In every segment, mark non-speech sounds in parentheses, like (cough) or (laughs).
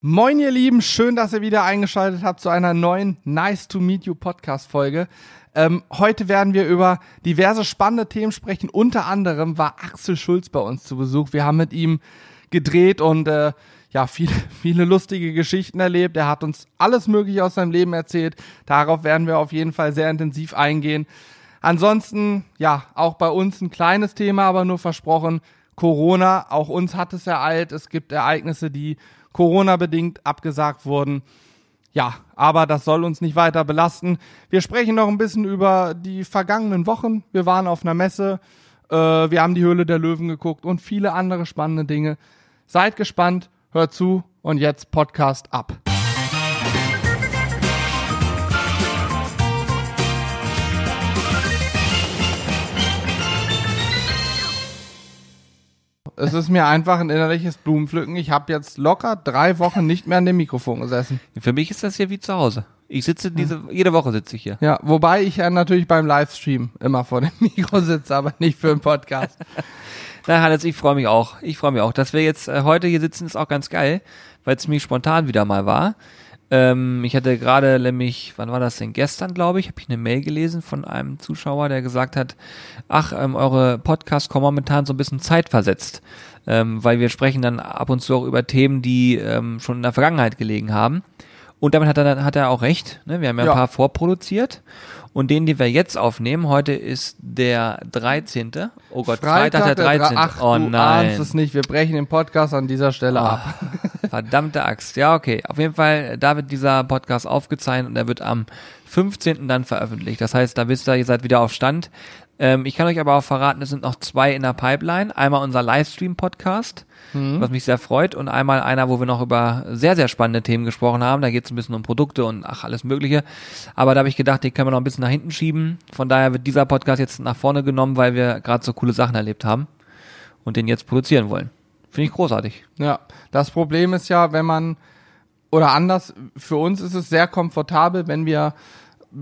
Moin, ihr Lieben, schön, dass ihr wieder eingeschaltet habt zu einer neuen Nice to Meet You Podcast Folge. Ähm, heute werden wir über diverse spannende Themen sprechen. Unter anderem war Axel Schulz bei uns zu Besuch. Wir haben mit ihm gedreht und äh, ja, viele, (laughs) viele lustige Geschichten erlebt. Er hat uns alles Mögliche aus seinem Leben erzählt. Darauf werden wir auf jeden Fall sehr intensiv eingehen. Ansonsten, ja, auch bei uns ein kleines Thema, aber nur versprochen. Corona, auch uns hat es ereilt. Es gibt Ereignisse, die Corona-bedingt abgesagt wurden. Ja, aber das soll uns nicht weiter belasten. Wir sprechen noch ein bisschen über die vergangenen Wochen. Wir waren auf einer Messe, äh, wir haben die Höhle der Löwen geguckt und viele andere spannende Dinge. Seid gespannt, hört zu und jetzt Podcast ab. Es ist mir einfach ein innerliches Blumenpflücken. Ich habe jetzt locker drei Wochen nicht mehr an dem Mikrofon gesessen. Für mich ist das hier wie zu Hause. Ich sitze diese, jede Woche sitze ich hier. Ja, wobei ich ja natürlich beim Livestream immer vor dem (laughs) Mikro sitze, aber nicht für einen Podcast. (laughs) Na, Hannes, ich freue mich auch. Ich freue mich auch. Dass wir jetzt äh, heute hier sitzen, ist auch ganz geil, weil es ziemlich spontan wieder mal war. Ähm, ich hatte gerade nämlich, wann war das denn? Gestern, glaube ich, habe ich eine Mail gelesen von einem Zuschauer, der gesagt hat, ach, ähm, eure Podcasts kommen momentan so ein bisschen zeitversetzt, ähm, weil wir sprechen dann ab und zu auch über Themen, die ähm, schon in der Vergangenheit gelegen haben. Und damit hat er, hat er auch recht. Ne? Wir haben ja, Ja. ein paar vorproduziert. Und den, den wir jetzt aufnehmen, heute ist der 13. Oh Gott, Freitag, der 13. Ach, oh du nein. ahnst es nicht. Wir brechen den Podcast an dieser Stelle ab. (laughs) Verdammte Axt. Ja, okay. Auf jeden Fall, da wird dieser Podcast aufgezeichnet und er wird am 15. dann veröffentlicht. Das heißt, da wisst ihr, ihr seid wieder auf Stand. Ähm, ich kann euch aber auch verraten, es sind noch zwei in der Pipeline. Einmal unser Livestream-Podcast, was mich sehr freut, und einmal einer, wo wir noch über sehr, sehr spannende Themen gesprochen haben. Da geht es ein bisschen um Produkte und ach, alles Mögliche. Aber da habe ich gedacht, den können wir noch ein bisschen nach hinten schieben. Von daher wird dieser Podcast jetzt nach vorne genommen, weil wir gerade so coole Sachen erlebt haben und den jetzt produzieren wollen. Finde ich großartig. Ja, das Problem ist ja, wenn man, oder anders, für uns ist es sehr komfortabel, wenn wir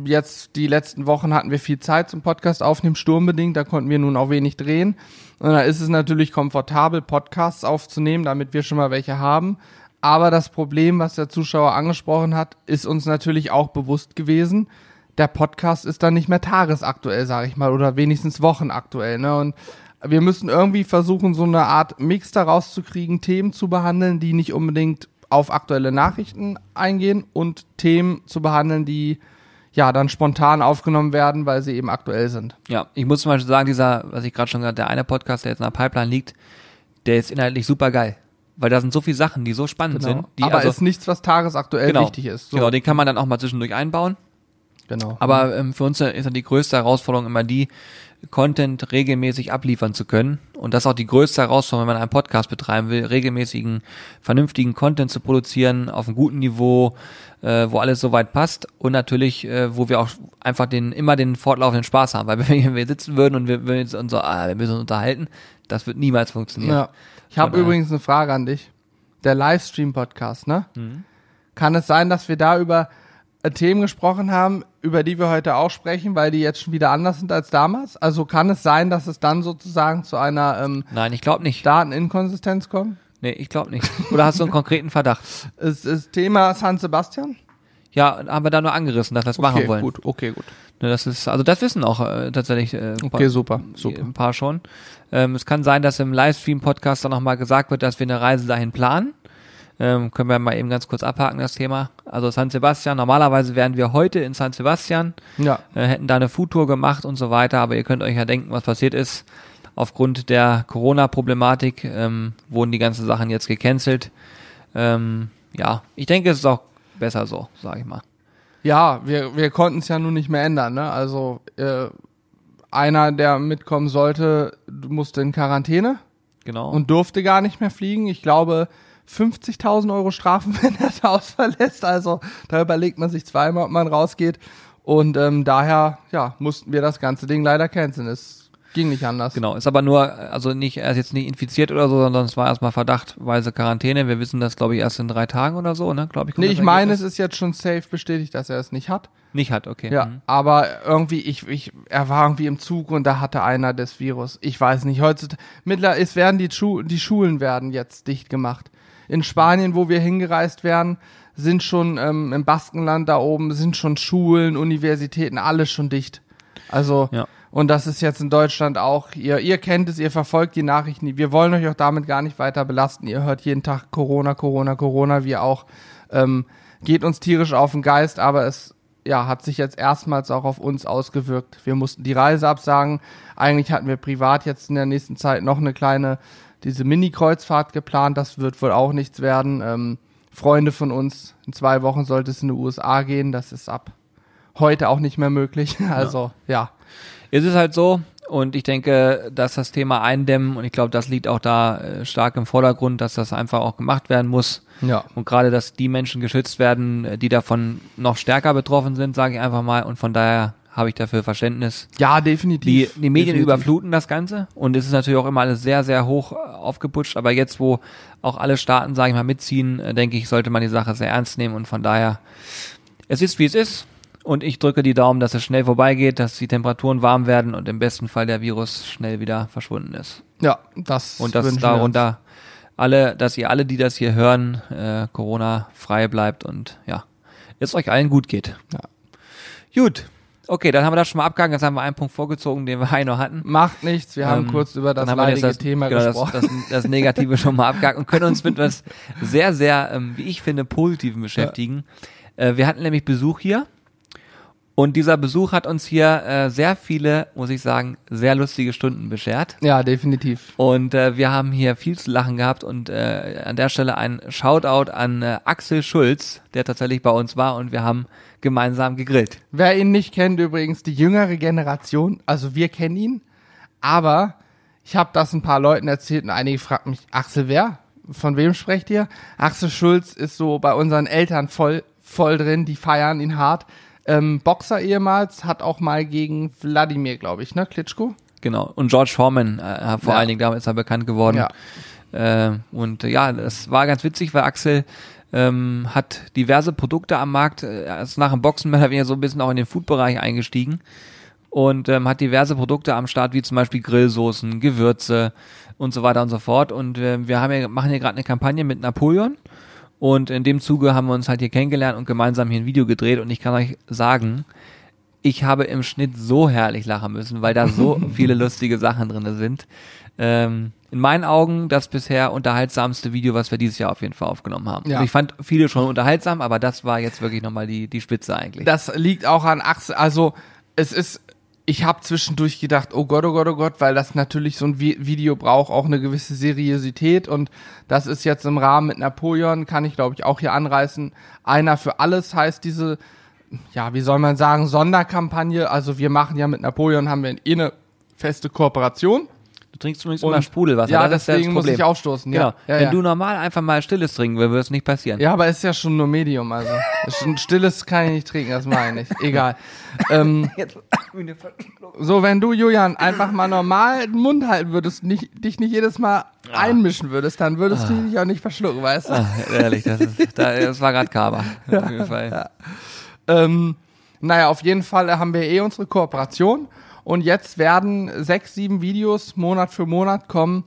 jetzt die letzten Wochen hatten wir viel Zeit zum Podcast aufnehmen, sturmbedingt, da konnten wir nun auch wenig drehen. Und da ist es natürlich komfortabel, Podcasts aufzunehmen, damit wir schon mal welche haben. Aber das Problem, was der Zuschauer angesprochen hat, ist uns natürlich auch bewusst gewesen. Der Podcast ist dann nicht mehr tagesaktuell, sage ich mal, oder wenigstens wochenaktuell. Ne? Und wir müssen irgendwie versuchen, so eine Art Mix daraus zu kriegen, Themen zu behandeln, die nicht unbedingt auf aktuelle Nachrichten eingehen und Themen zu behandeln, die ja dann spontan aufgenommen werden, weil sie eben aktuell sind. Ja, ich muss zum Beispiel sagen, dieser, was ich gerade schon gesagt der eine Podcast, der jetzt in der Pipeline liegt, der ist inhaltlich super geil. Weil da sind so viele Sachen, die so spannend sind. Die Genau. Aber also, ist nichts, was tagesaktuell genau, wichtig ist. So. Genau, den kann man dann auch mal zwischendurch einbauen. Genau. Aber ähm, für uns ist dann die größte Herausforderung immer die, Content regelmäßig abliefern zu können. Und das ist auch die größte Herausforderung, wenn man einen Podcast betreiben will, regelmäßigen, vernünftigen Content zu produzieren, auf einem guten Niveau, äh, wo alles soweit passt und natürlich, äh, wo wir auch einfach den, immer den fortlaufenden Spaß haben. Weil (laughs) wenn wir sitzen würden und wir würden jetzt uns so, ah, wir müssen uns unterhalten, das wird niemals funktionieren. Ja. Ich habe übrigens eine Frage an dich. Der Livestream-Podcast, ne? Mhm. Kann es sein, dass wir da über Themen gesprochen haben, über die wir heute auch sprechen, weil die jetzt schon wieder anders sind als damals? Also kann es sein, dass es dann sozusagen zu einer ähm, Nein, ich glaube nicht. Dateninkonsistenz kommt? Nee, ich glaube nicht. Oder hast du einen konkreten Verdacht? (laughs) Ist, ist Thema San Sebastian? Ja, haben wir da nur angerissen, dass wir es machen okay, wollen. gut, okay, gut. Ne, Das ist, also das wissen auch äh, tatsächlich äh, ein Okay, super, super. ein paar schon. Ähm, es kann sein, dass im Livestream-Podcast dann nochmal gesagt wird, dass wir eine Reise dahin planen. Ähm, können wir mal eben ganz kurz abhaken, das Thema. Also San Sebastian, normalerweise wären wir heute in San Sebastian, Ja, äh, hätten da eine Foodtour gemacht und so weiter, aber ihr könnt euch ja denken, was passiert ist. Aufgrund der Corona-Problematik ähm, wurden die ganzen Sachen jetzt gecancelt. Ähm, ja, ich denke, es ist auch besser so, sage ich mal. ja wir, wir konnten es ja nun nicht mehr ändern, ne? Also äh, einer, der mitkommen sollte, musste in Quarantäne. Genau. und durfte gar nicht mehr fliegen. Ich glaube, 50.000 Euro Strafen, (laughs) wenn er das Haus verlässt. Also da überlegt man sich zweimal, ob man rausgeht. Und ähm, daher, ja, mussten wir das ganze Ding leider canceln. Es ging nicht anders. Genau, ist aber nur, also nicht, er ist jetzt nicht infiziert oder so, sondern es war erstmal verdachtweise Quarantäne. Wir wissen das, glaube ich, erst in drei Tagen oder so, ne? Glaube ich. Nee, ich meine, es ist jetzt schon safe bestätigt, dass er es nicht hat. nicht hat, okay. Ja, Mhm. aber irgendwie, ich, ich, er war irgendwie im Zug und da hatte einer das Virus. Ich weiß nicht, heutzutage, mittlerweile es werden die, Schu die Schulen werden jetzt dicht gemacht. In Spanien, wo wir hingereist wären, sind schon ähm, im Baskenland da oben, sind schon Schulen, Universitäten, alles schon dicht. Also, Ja. und das ist jetzt in Deutschland auch, ihr, ihr kennt es, ihr verfolgt die Nachrichten, wir wollen euch auch damit gar nicht weiter belasten. Ihr hört jeden Tag Corona, Corona, Corona, wir auch. Ähm, geht uns tierisch auf den Geist, aber es ja, hat sich jetzt erstmals auch auf uns ausgewirkt. Wir mussten die Reise absagen. Eigentlich hatten wir privat jetzt in der nächsten Zeit noch eine kleine, diese Mini-Kreuzfahrt geplant. Das wird wohl auch nichts werden. Ähm, Freunde von uns, in zwei Wochen sollte es in die USA gehen. Das ist ab heute auch nicht mehr möglich. (laughs) Also, ja. Es ist halt so, und ich denke, dass das Thema Eindämmen, und ich glaube, das liegt auch da äh, stark im Vordergrund, dass das einfach auch gemacht werden muss. Ja. Und gerade, dass die Menschen geschützt werden, äh, die davon noch stärker betroffen sind, sage ich einfach mal. Und von daher habe ich dafür Verständnis. Ja, Die, definitiv. die Medien definitiv. überfluten das Ganze und es ist natürlich auch immer alles sehr, sehr hoch äh, aufgeputscht. Aber jetzt, wo auch alle Staaten, sage ich mal, mitziehen, äh, denke ich, sollte man die Sache sehr ernst nehmen. Und von daher, es ist, wie es ist. Und ich drücke die Daumen, dass es schnell vorbeigeht, dass die Temperaturen warm werden und im besten Fall der Virus schnell wieder verschwunden ist. Ja, das Und dass darunter alle, dass ihr alle, die das hier hören, äh, Corona frei bleibt und ja, es euch allen gut geht. Ja. Gut. Okay, dann haben wir das schon mal abgegangen. Jetzt haben wir einen Punkt vorgezogen, den wir (laughs) eigentlich noch hatten. Macht nichts. Wir haben Ähm, kurz über das leidige Thema genau, gesprochen. Das, das, das Negative schon mal abgehakt und können uns mit was (laughs) sehr, sehr, ähm, wie ich finde, Positiven beschäftigen. Äh, wir hatten nämlich Besuch hier und dieser Besuch hat uns hier äh, sehr viele, muss ich sagen, sehr lustige Stunden beschert. ja, definitiv. Und äh, wir haben hier viel zu lachen gehabt und äh, an der Stelle ein Shoutout an äh, Axel Schulz, der tatsächlich bei uns war und wir haben gemeinsam gegrillt. Wer ihn nicht kennt, übrigens die jüngere Generation, also wir kennen ihn, aber ich habe das ein paar Leuten erzählt und einige fragten mich, Axel wer? Von wem sprecht ihr? Axel Schulz ist so bei unseren Eltern voll, voll drin, die feiern ihn hart. Ähm, Boxer ehemals, hat auch mal gegen Wladimir, glaube ich, ne, Klitschko? Genau. Und George Foreman, äh, vor Ja. allen Dingen, damit ist er bekannt geworden. Ja. Äh, und äh, ja, das war ganz witzig, weil Axel ähm, hat diverse Produkte am Markt, äh, ist nach dem Boxen mehr oder weniger so ein bisschen auch in den Food-Bereich eingestiegen und ähm, hat diverse Produkte am Start, wie zum Beispiel Grillsoßen, Gewürze und so weiter und so fort. Und äh, wir haben ja, machen hier gerade eine Kampagne mit Napoleon und in dem Zuge haben wir uns halt hier kennengelernt und gemeinsam hier ein Video gedreht und ich kann euch sagen, ich habe im Schnitt so herrlich lachen müssen, weil da so (laughs) viele lustige Sachen drin sind. Ähm, in meinen Augen das bisher unterhaltsamste Video, was wir dieses Jahr auf jeden Fall aufgenommen haben. Ja. Also ich fand viele schon unterhaltsam, aber das war jetzt wirklich nochmal die, die Spitze eigentlich. Das liegt auch an Axel. Also es ist, ich habe zwischendurch gedacht, oh Gott, oh Gott, oh Gott, weil das natürlich so ein Vi Video braucht auch eine gewisse Seriosität und das ist jetzt im Rahmen mit Napoleon, kann ich glaube ich auch hier anreißen. Einer für alles heißt diese, ja, wie soll man sagen, Sonderkampagne. Also wir machen ja mit Napoleon, haben wir eh eine feste Kooperation. Du trinkst übrigens Und- immer Sprudelwasser. ja, das ist ja deswegen das muss ich aufstoßen. Genau. Ja, ja, Wenn ja. du normal einfach mal stilles trinken würdest, würde es nicht passieren. Ja, aber es ist ja schon nur Medium, also. (laughs) Stilles kann ich nicht trinken, das meine ich. Egal. (laughs) Ähm, (laughs) so, wenn du, Julian, einfach mal normal den Mund halten würdest, nicht, dich nicht jedes Mal einmischen würdest, dann würdest du dich auch nicht verschlucken, weißt du? Ah, ehrlich, das, ist, da, das war gerade Kaba. Auf jeden Fall. Ähm, naja, auf jeden Fall haben wir eh unsere Kooperation und jetzt werden sechs, sieben Videos Monat für Monat kommen,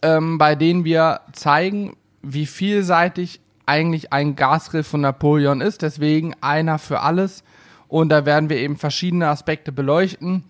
ähm, bei denen wir zeigen, wie vielseitig eigentlich ein Gasgrill von Napoleon ist. Deswegen einer für alles. Und da werden wir eben verschiedene Aspekte beleuchten.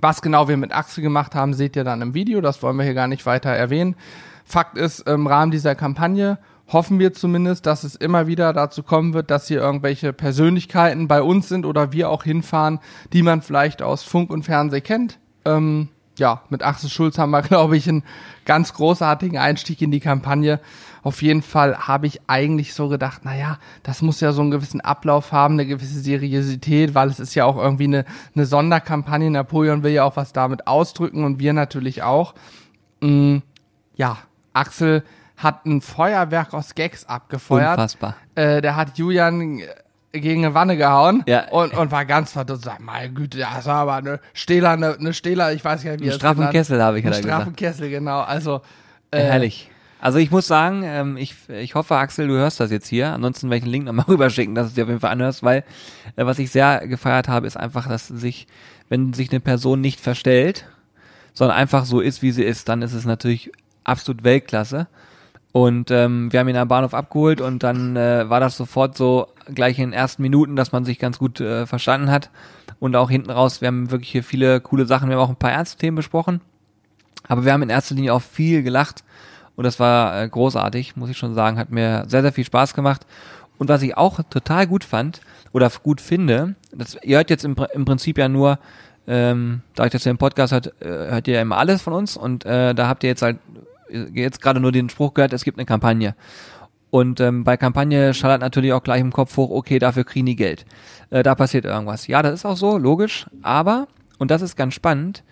Was genau wir mit Axel gemacht haben, seht ihr dann im Video. Das wollen wir hier gar nicht weiter erwähnen. Fakt ist, im Rahmen dieser Kampagne hoffen wir zumindest, dass es immer wieder dazu kommen wird, dass hier irgendwelche Persönlichkeiten bei uns sind oder wir auch hinfahren, die man vielleicht aus Funk und Fernsehen kennt. Ähm, ja, mit Axel Schulz haben wir, (laughs) glaube ich, einen ganz großartigen Einstieg in die Kampagne. Auf jeden Fall habe ich eigentlich so gedacht, naja, das muss ja so einen gewissen Ablauf haben, eine gewisse Seriosität, weil es ist ja auch irgendwie eine, eine Sonderkampagne. Napoleon will ja auch was damit ausdrücken und wir natürlich auch. Mm, ja, Axel hat ein Feuerwerk aus Gags abgefeuert. Unfassbar. Äh, der hat Julian äh, gegen eine Wanne gehauen Ja. und, und war ganz verdutzt. Sag, meine Güte, das war aber eine Stehler, eine, eine Stehler, ich weiß gar nicht, wie es straffen Kessel habe ich, Einen er straffen gesagt. Kessel, genau. Also, äh, Herrlich. Also ich muss sagen, ähm, ich, ich hoffe, Axel, du hörst das jetzt hier. Ansonsten werde ich einen Link nochmal (laughs) rüberschicken, dass du es dir auf jeden Fall anhörst, weil äh, was ich sehr gefeiert habe, ist einfach, dass sich, wenn sich eine Person nicht verstellt, sondern einfach so ist, wie sie ist, dann ist es natürlich absolut Weltklasse. Und ähm, wir haben ihn am Bahnhof abgeholt und dann äh, war das sofort so gleich in den ersten Minuten, dass man sich ganz gut äh, verstanden hat. Und auch hinten raus, wir haben wirklich hier viele coole Sachen. Wir haben auch ein paar ernste Themen besprochen. Aber wir haben in erster Linie auch viel gelacht. Und das war äh, großartig, muss ich schon sagen. Hat mir sehr, sehr viel Spaß gemacht. Und was ich auch total gut fand oder gut finde, das, ihr hört jetzt im, im Prinzip ja nur, ähm, da ich das ja im Podcast hört, äh, hört ihr ja immer alles von uns und äh, da habt ihr jetzt halt jetzt gerade nur den Spruch gehört, es gibt eine Kampagne. Und ähm, bei Kampagne schallert natürlich auch gleich im Kopf hoch, okay, dafür kriegen die Geld. Äh, da passiert irgendwas. Ja, das ist auch so, logisch. Aber, und das ist ganz spannend,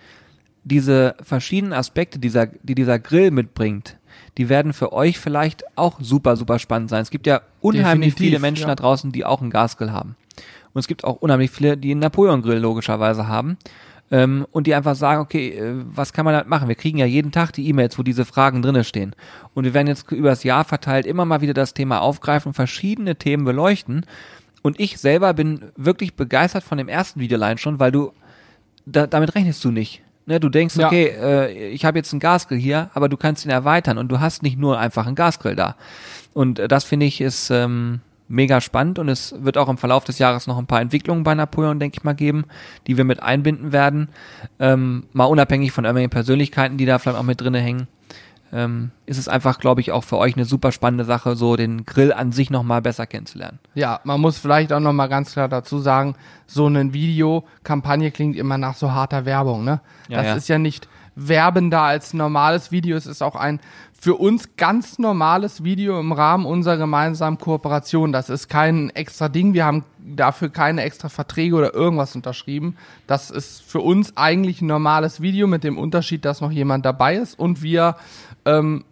diese verschiedenen Aspekte, dieser, die dieser Grill mitbringt, die werden für euch vielleicht auch super, super spannend sein. Es gibt ja unheimlich Definitiv, viele Menschen ja. da draußen, die auch einen Gasgrill haben. Und es gibt auch unheimlich viele, die einen Napoleon-Grill logischerweise haben. Ähm, und die einfach sagen, okay, äh, was kann man damit machen? Wir kriegen ja jeden Tag die E-Mails, wo diese Fragen drinne stehen. Und wir werden jetzt über das Jahr verteilt immer mal wieder das Thema aufgreifen, verschiedene Themen beleuchten. Und ich selber bin wirklich begeistert von dem ersten Videoline schon, weil du, da, damit rechnest du nicht. Ne, du denkst, Ja. okay, äh, ich habe jetzt einen Gasgrill hier, aber du kannst ihn erweitern und du hast nicht nur einfach einen Gasgrill da. Und äh, das finde ich ist ähm, mega spannend und es wird auch im Verlauf des Jahres noch ein paar Entwicklungen bei Napoleon, denke ich mal, geben, die wir mit einbinden werden. Ähm, mal unabhängig von irgendwelchen Persönlichkeiten, die da vielleicht auch mit drinne hängen. Ähm, ist es einfach, glaube ich, auch für euch eine super spannende Sache, so den Grill an sich nochmal besser kennenzulernen. Ja, man muss vielleicht auch noch mal ganz klar dazu sagen, so eine Videokampagne klingt immer nach so harter Werbung, ne? Ja, das ja. ist ja nicht werbender als normales Video, es ist auch ein für uns ganz normales Video im Rahmen unserer gemeinsamen Kooperation. Das ist kein extra Ding, wir haben dafür keine extra Verträge oder irgendwas unterschrieben. Das ist für uns eigentlich ein normales Video mit dem Unterschied, dass noch jemand dabei ist und wir ähm,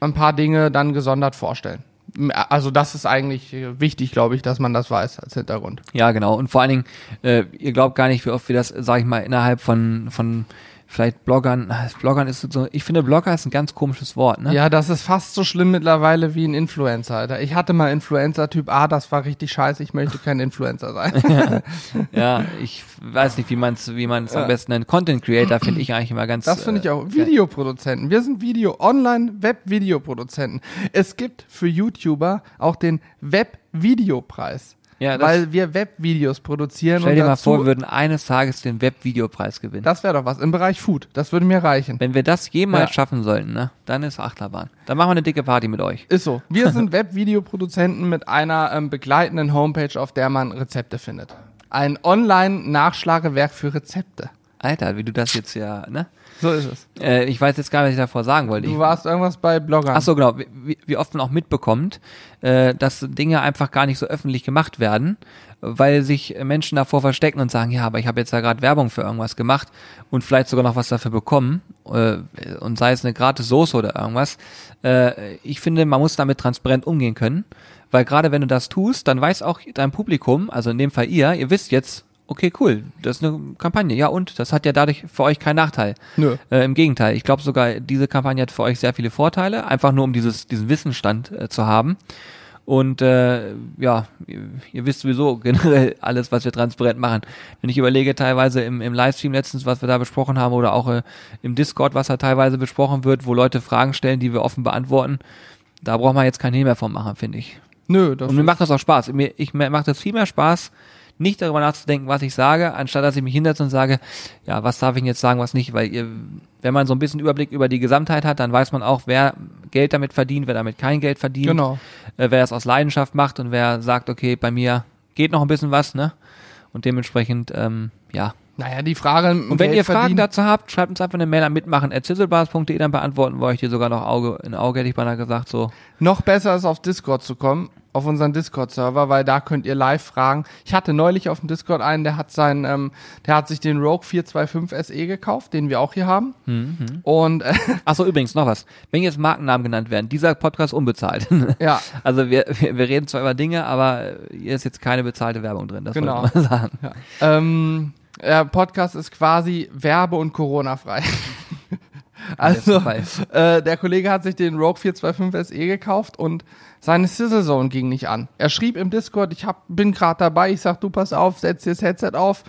ein paar Dinge dann gesondert vorstellen. Also das ist eigentlich wichtig, glaube ich, dass man das weiß als Hintergrund. Ja, genau. Und vor allen Dingen, äh, ihr glaubt gar nicht, wie oft wir das, sage ich mal, innerhalb von, von vielleicht Bloggern, Bloggern ist so, ich finde Blogger ist ein ganz komisches Wort, ne? Ja, das ist fast so schlimm mittlerweile wie ein Influencer. Alter. Ich hatte mal Influencer-Typ A, das war richtig scheiße, ich möchte kein Influencer sein. (laughs) Ja, ich weiß nicht, wie man es wie man's Ja. am besten nennt. Content Creator finde ich eigentlich immer ganz. Das finde ich äh, auch. Videoproduzenten. Wir sind Video, Online-Web-Videoproduzenten. Es gibt für YouTuber auch den Web-Videopreis. Ja, weil wir Webvideos produzieren. Stell und dir mal vor, wir würden eines Tages den Webvideopreis gewinnen. das wäre doch was im Bereich Food. Das würde mir reichen. Wenn wir das jemals Ja. schaffen sollten, ne, dann ist Achterbahn. Dann machen wir eine dicke Party mit euch. Ist so. Wir sind (laughs) Webvideoproduzenten mit einer ähm, begleitenden Homepage, auf der man Rezepte findet. Ein Online-Nachschlagewerk für Rezepte. Alter, wie du das jetzt ja, ne? So ist es. Äh, ich weiß jetzt gar nicht, was ich davor sagen wollte. Du warst irgendwas bei Bloggern. Ach so, genau. Wie- Wie, oft man auch mitbekommt, äh, dass Dinge einfach gar nicht so öffentlich gemacht werden, weil sich Menschen davor verstecken und sagen, ja, aber ich habe jetzt ja gerade Werbung für irgendwas gemacht und vielleicht sogar noch was dafür bekommen äh, und sei es eine gratis Soße oder irgendwas. Äh, ich finde, man muss damit transparent umgehen können, weil gerade wenn du das tust, dann weiß auch dein Publikum, also in dem Fall ihr, ihr wisst jetzt, okay, cool, das ist eine Kampagne. Ja, und das hat ja dadurch für euch keinen Nachteil. Nö. Äh, Im Gegenteil, ich glaube sogar, diese Kampagne hat für euch sehr viele Vorteile, einfach nur um dieses, diesen Wissensstand äh, zu haben. Und äh, ja, ihr, ihr wisst sowieso (laughs) generell alles, was wir transparent machen. Wenn ich überlege, teilweise im, im Livestream letztens, was wir da besprochen haben, oder auch äh, im Discord, was da teilweise besprochen wird, wo Leute Fragen stellen, die wir offen beantworten, da braucht man jetzt kein Hehl mehr von machen, finde ich. Nö, das Und mir macht das auch Spaß. Mir, ich, mir macht das viel mehr Spaß, nicht darüber nachzudenken, was ich sage, anstatt dass ich mich hinsetze und sage, ja, was darf ich jetzt sagen, was nicht, weil ihr, wenn man so ein bisschen Überblick über die Gesamtheit hat, dann weiß man auch, wer Geld damit verdient, wer damit kein Geld verdient, Genau. äh, wer das aus Leidenschaft macht und wer sagt, okay, bei mir geht noch ein bisschen was, ne? Und dementsprechend, ähm, ja. Naja, die Frage. Und wenn ihr Fragen dazu habt, schreibt uns einfach eine Mail an mitmachen zizzlebars.de, dann beantworten wir euch die sogar noch Auge in Auge, hätte ich beinahe gesagt, so. Noch besser ist auf Discord zu kommen, auf unseren Discord-Server, weil da könnt ihr live fragen. Ich hatte neulich auf dem Discord einen, der hat seinen, ähm, der hat sich den Rogue 425 SE gekauft, den wir auch hier haben. Und äh, (laughs) Achso, übrigens noch was. Wenn jetzt Markennamen genannt werden, dieser Podcast unbezahlt. (laughs) ja, Also wir, wir, wir reden zwar über Dinge, aber hier ist jetzt keine bezahlte Werbung drin, das Genau. wollte ich mal (laughs) sagen. ähm, der Podcast ist quasi werbe- und Corona-frei. Also, äh, der Kollege hat sich den Rogue 425 SE gekauft und seine Sizzle Zone ging nicht an. Er schrieb im Discord, ich hab, bin gerade dabei, ich sag, du pass auf, setz dir das Headset auf,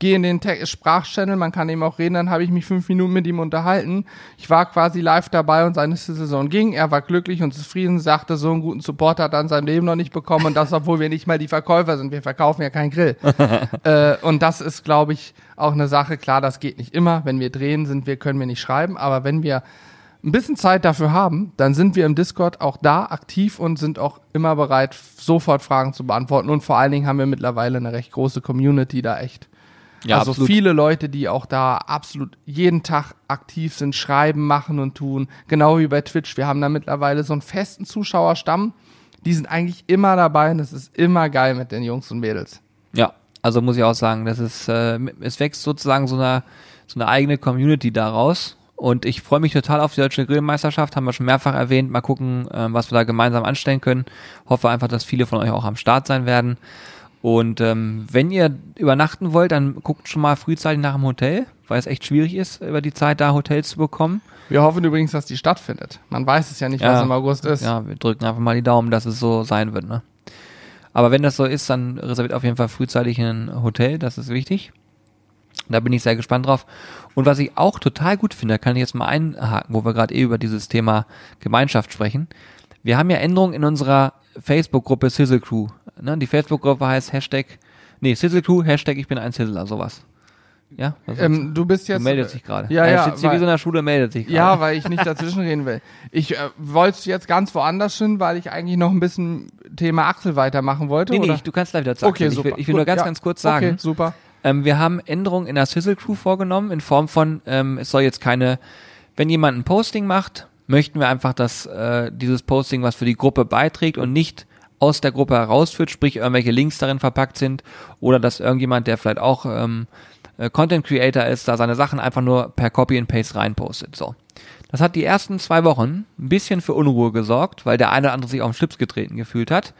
gehe in den Te Sprachchannel, man kann eben auch reden, dann habe ich mich fünf Minuten mit ihm unterhalten. Ich war quasi live dabei und seine Saison ging. Er war glücklich und zufrieden, sagte, so einen guten Support hat er in seinem Leben noch nicht bekommen und das, obwohl wir nicht mal die Verkäufer sind. Wir verkaufen ja keinen Grill. (laughs) äh, und das ist, glaube ich, auch eine Sache. Klar, das geht nicht immer. Wenn wir drehen, sind wir, können wir nicht schreiben, aber wenn wir ein bisschen Zeit dafür haben, dann sind wir im Discord auch da aktiv und sind auch immer bereit, sofort Fragen zu beantworten. Und vor allen Dingen haben wir mittlerweile eine recht große Community da echt. Ja, also absolut. viele Leute, die auch da absolut jeden Tag aktiv sind, schreiben, machen und tun. Genau wie bei Twitch. Wir haben da mittlerweile so einen festen Zuschauerstamm. Die sind eigentlich immer dabei und es ist immer geil mit den Jungs und Mädels. Ja, also muss ich auch sagen, das ist, äh, es wächst sozusagen so eine, so eine eigene Community daraus. Und ich freue mich total auf die deutsche Grillmeisterschaft, haben wir schon mehrfach erwähnt. Mal gucken, äh, was wir da gemeinsam anstellen können. Hoffe einfach, dass viele von euch auch am Start sein werden. Und ähm, wenn ihr übernachten wollt, dann guckt schon mal frühzeitig nach dem Hotel, weil es echt schwierig ist, über die Zeit da Hotels zu bekommen. Wir hoffen übrigens, dass die stattfindet. Man weiß es ja nicht, ja, was im August ist. Ja, wir drücken einfach mal die Daumen, dass es so sein wird. Ne? Aber wenn das so ist, dann reserviert auf jeden Fall frühzeitig ein Hotel, das ist wichtig. Da bin ich sehr gespannt drauf. Und was ich auch total gut finde, kann ich jetzt mal einhaken, wo wir gerade eh über dieses Thema Gemeinschaft sprechen. Wir haben ja Änderungen in unserer Facebook-Gruppe Sizzle Crew. Ne? Die Facebook-Gruppe heißt Hashtag, nee, Sizzle Crew, Hashtag ich bin ein Sizzler, sowas. Ja? Ähm, du bist jetzt. Du meldet sich gerade. Ja, ja. Er sitzt hier wie so in der Schule, meldet sich gerade. Ja, weil ich nicht dazwischen reden will. Ich äh, wollte jetzt ganz woanders hin, weil ich eigentlich noch ein bisschen Thema Axel weitermachen wollte. Nee, nee? Ich, du kannst gleich wieder sagen. Okay, super. Ich will, ich will nur ganz, ja. ganz kurz sagen. Okay, super. Ähm, wir haben Änderungen in der Sizzle Crew vorgenommen, in Form von, ähm, es soll jetzt keine, wenn jemand ein Posting macht, möchten wir einfach, dass äh, dieses Posting was für die Gruppe beiträgt und nicht aus der Gruppe herausführt, sprich irgendwelche Links darin verpackt sind oder dass irgendjemand, der vielleicht auch ähm, äh, Content Creator ist, da seine Sachen einfach nur per Copy and Paste reinpostet. So. Das hat die ersten zwei Wochen ein bisschen für Unruhe gesorgt, weil der eine oder andere sich auf den Schlips getreten gefühlt hat.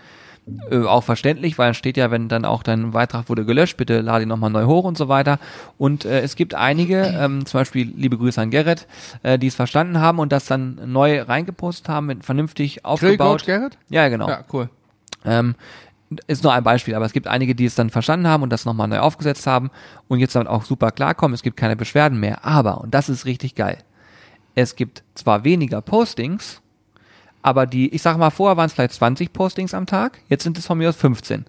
Äh, auch verständlich, weil dann steht ja, wenn dann auch dein Beitrag wurde gelöscht, bitte lade ihn nochmal neu hoch und so weiter. Und äh, es gibt einige, ähm, zum Beispiel liebe Grüße an Gerrit, äh, die es verstanden haben und das dann neu reingepostet haben, mit vernünftig aufgebaut. Gerrit? Ja, genau. Ja, cool. Ähm, ist nur ein Beispiel, aber es gibt einige, die es dann verstanden haben und das nochmal neu aufgesetzt haben und jetzt damit auch super klarkommen. Es gibt keine Beschwerden mehr. Aber, und das ist richtig geil, es gibt zwar weniger Postings, aber die, ich sag mal, vorher waren es vielleicht 20 Postings am Tag, jetzt sind es von mir aus 15.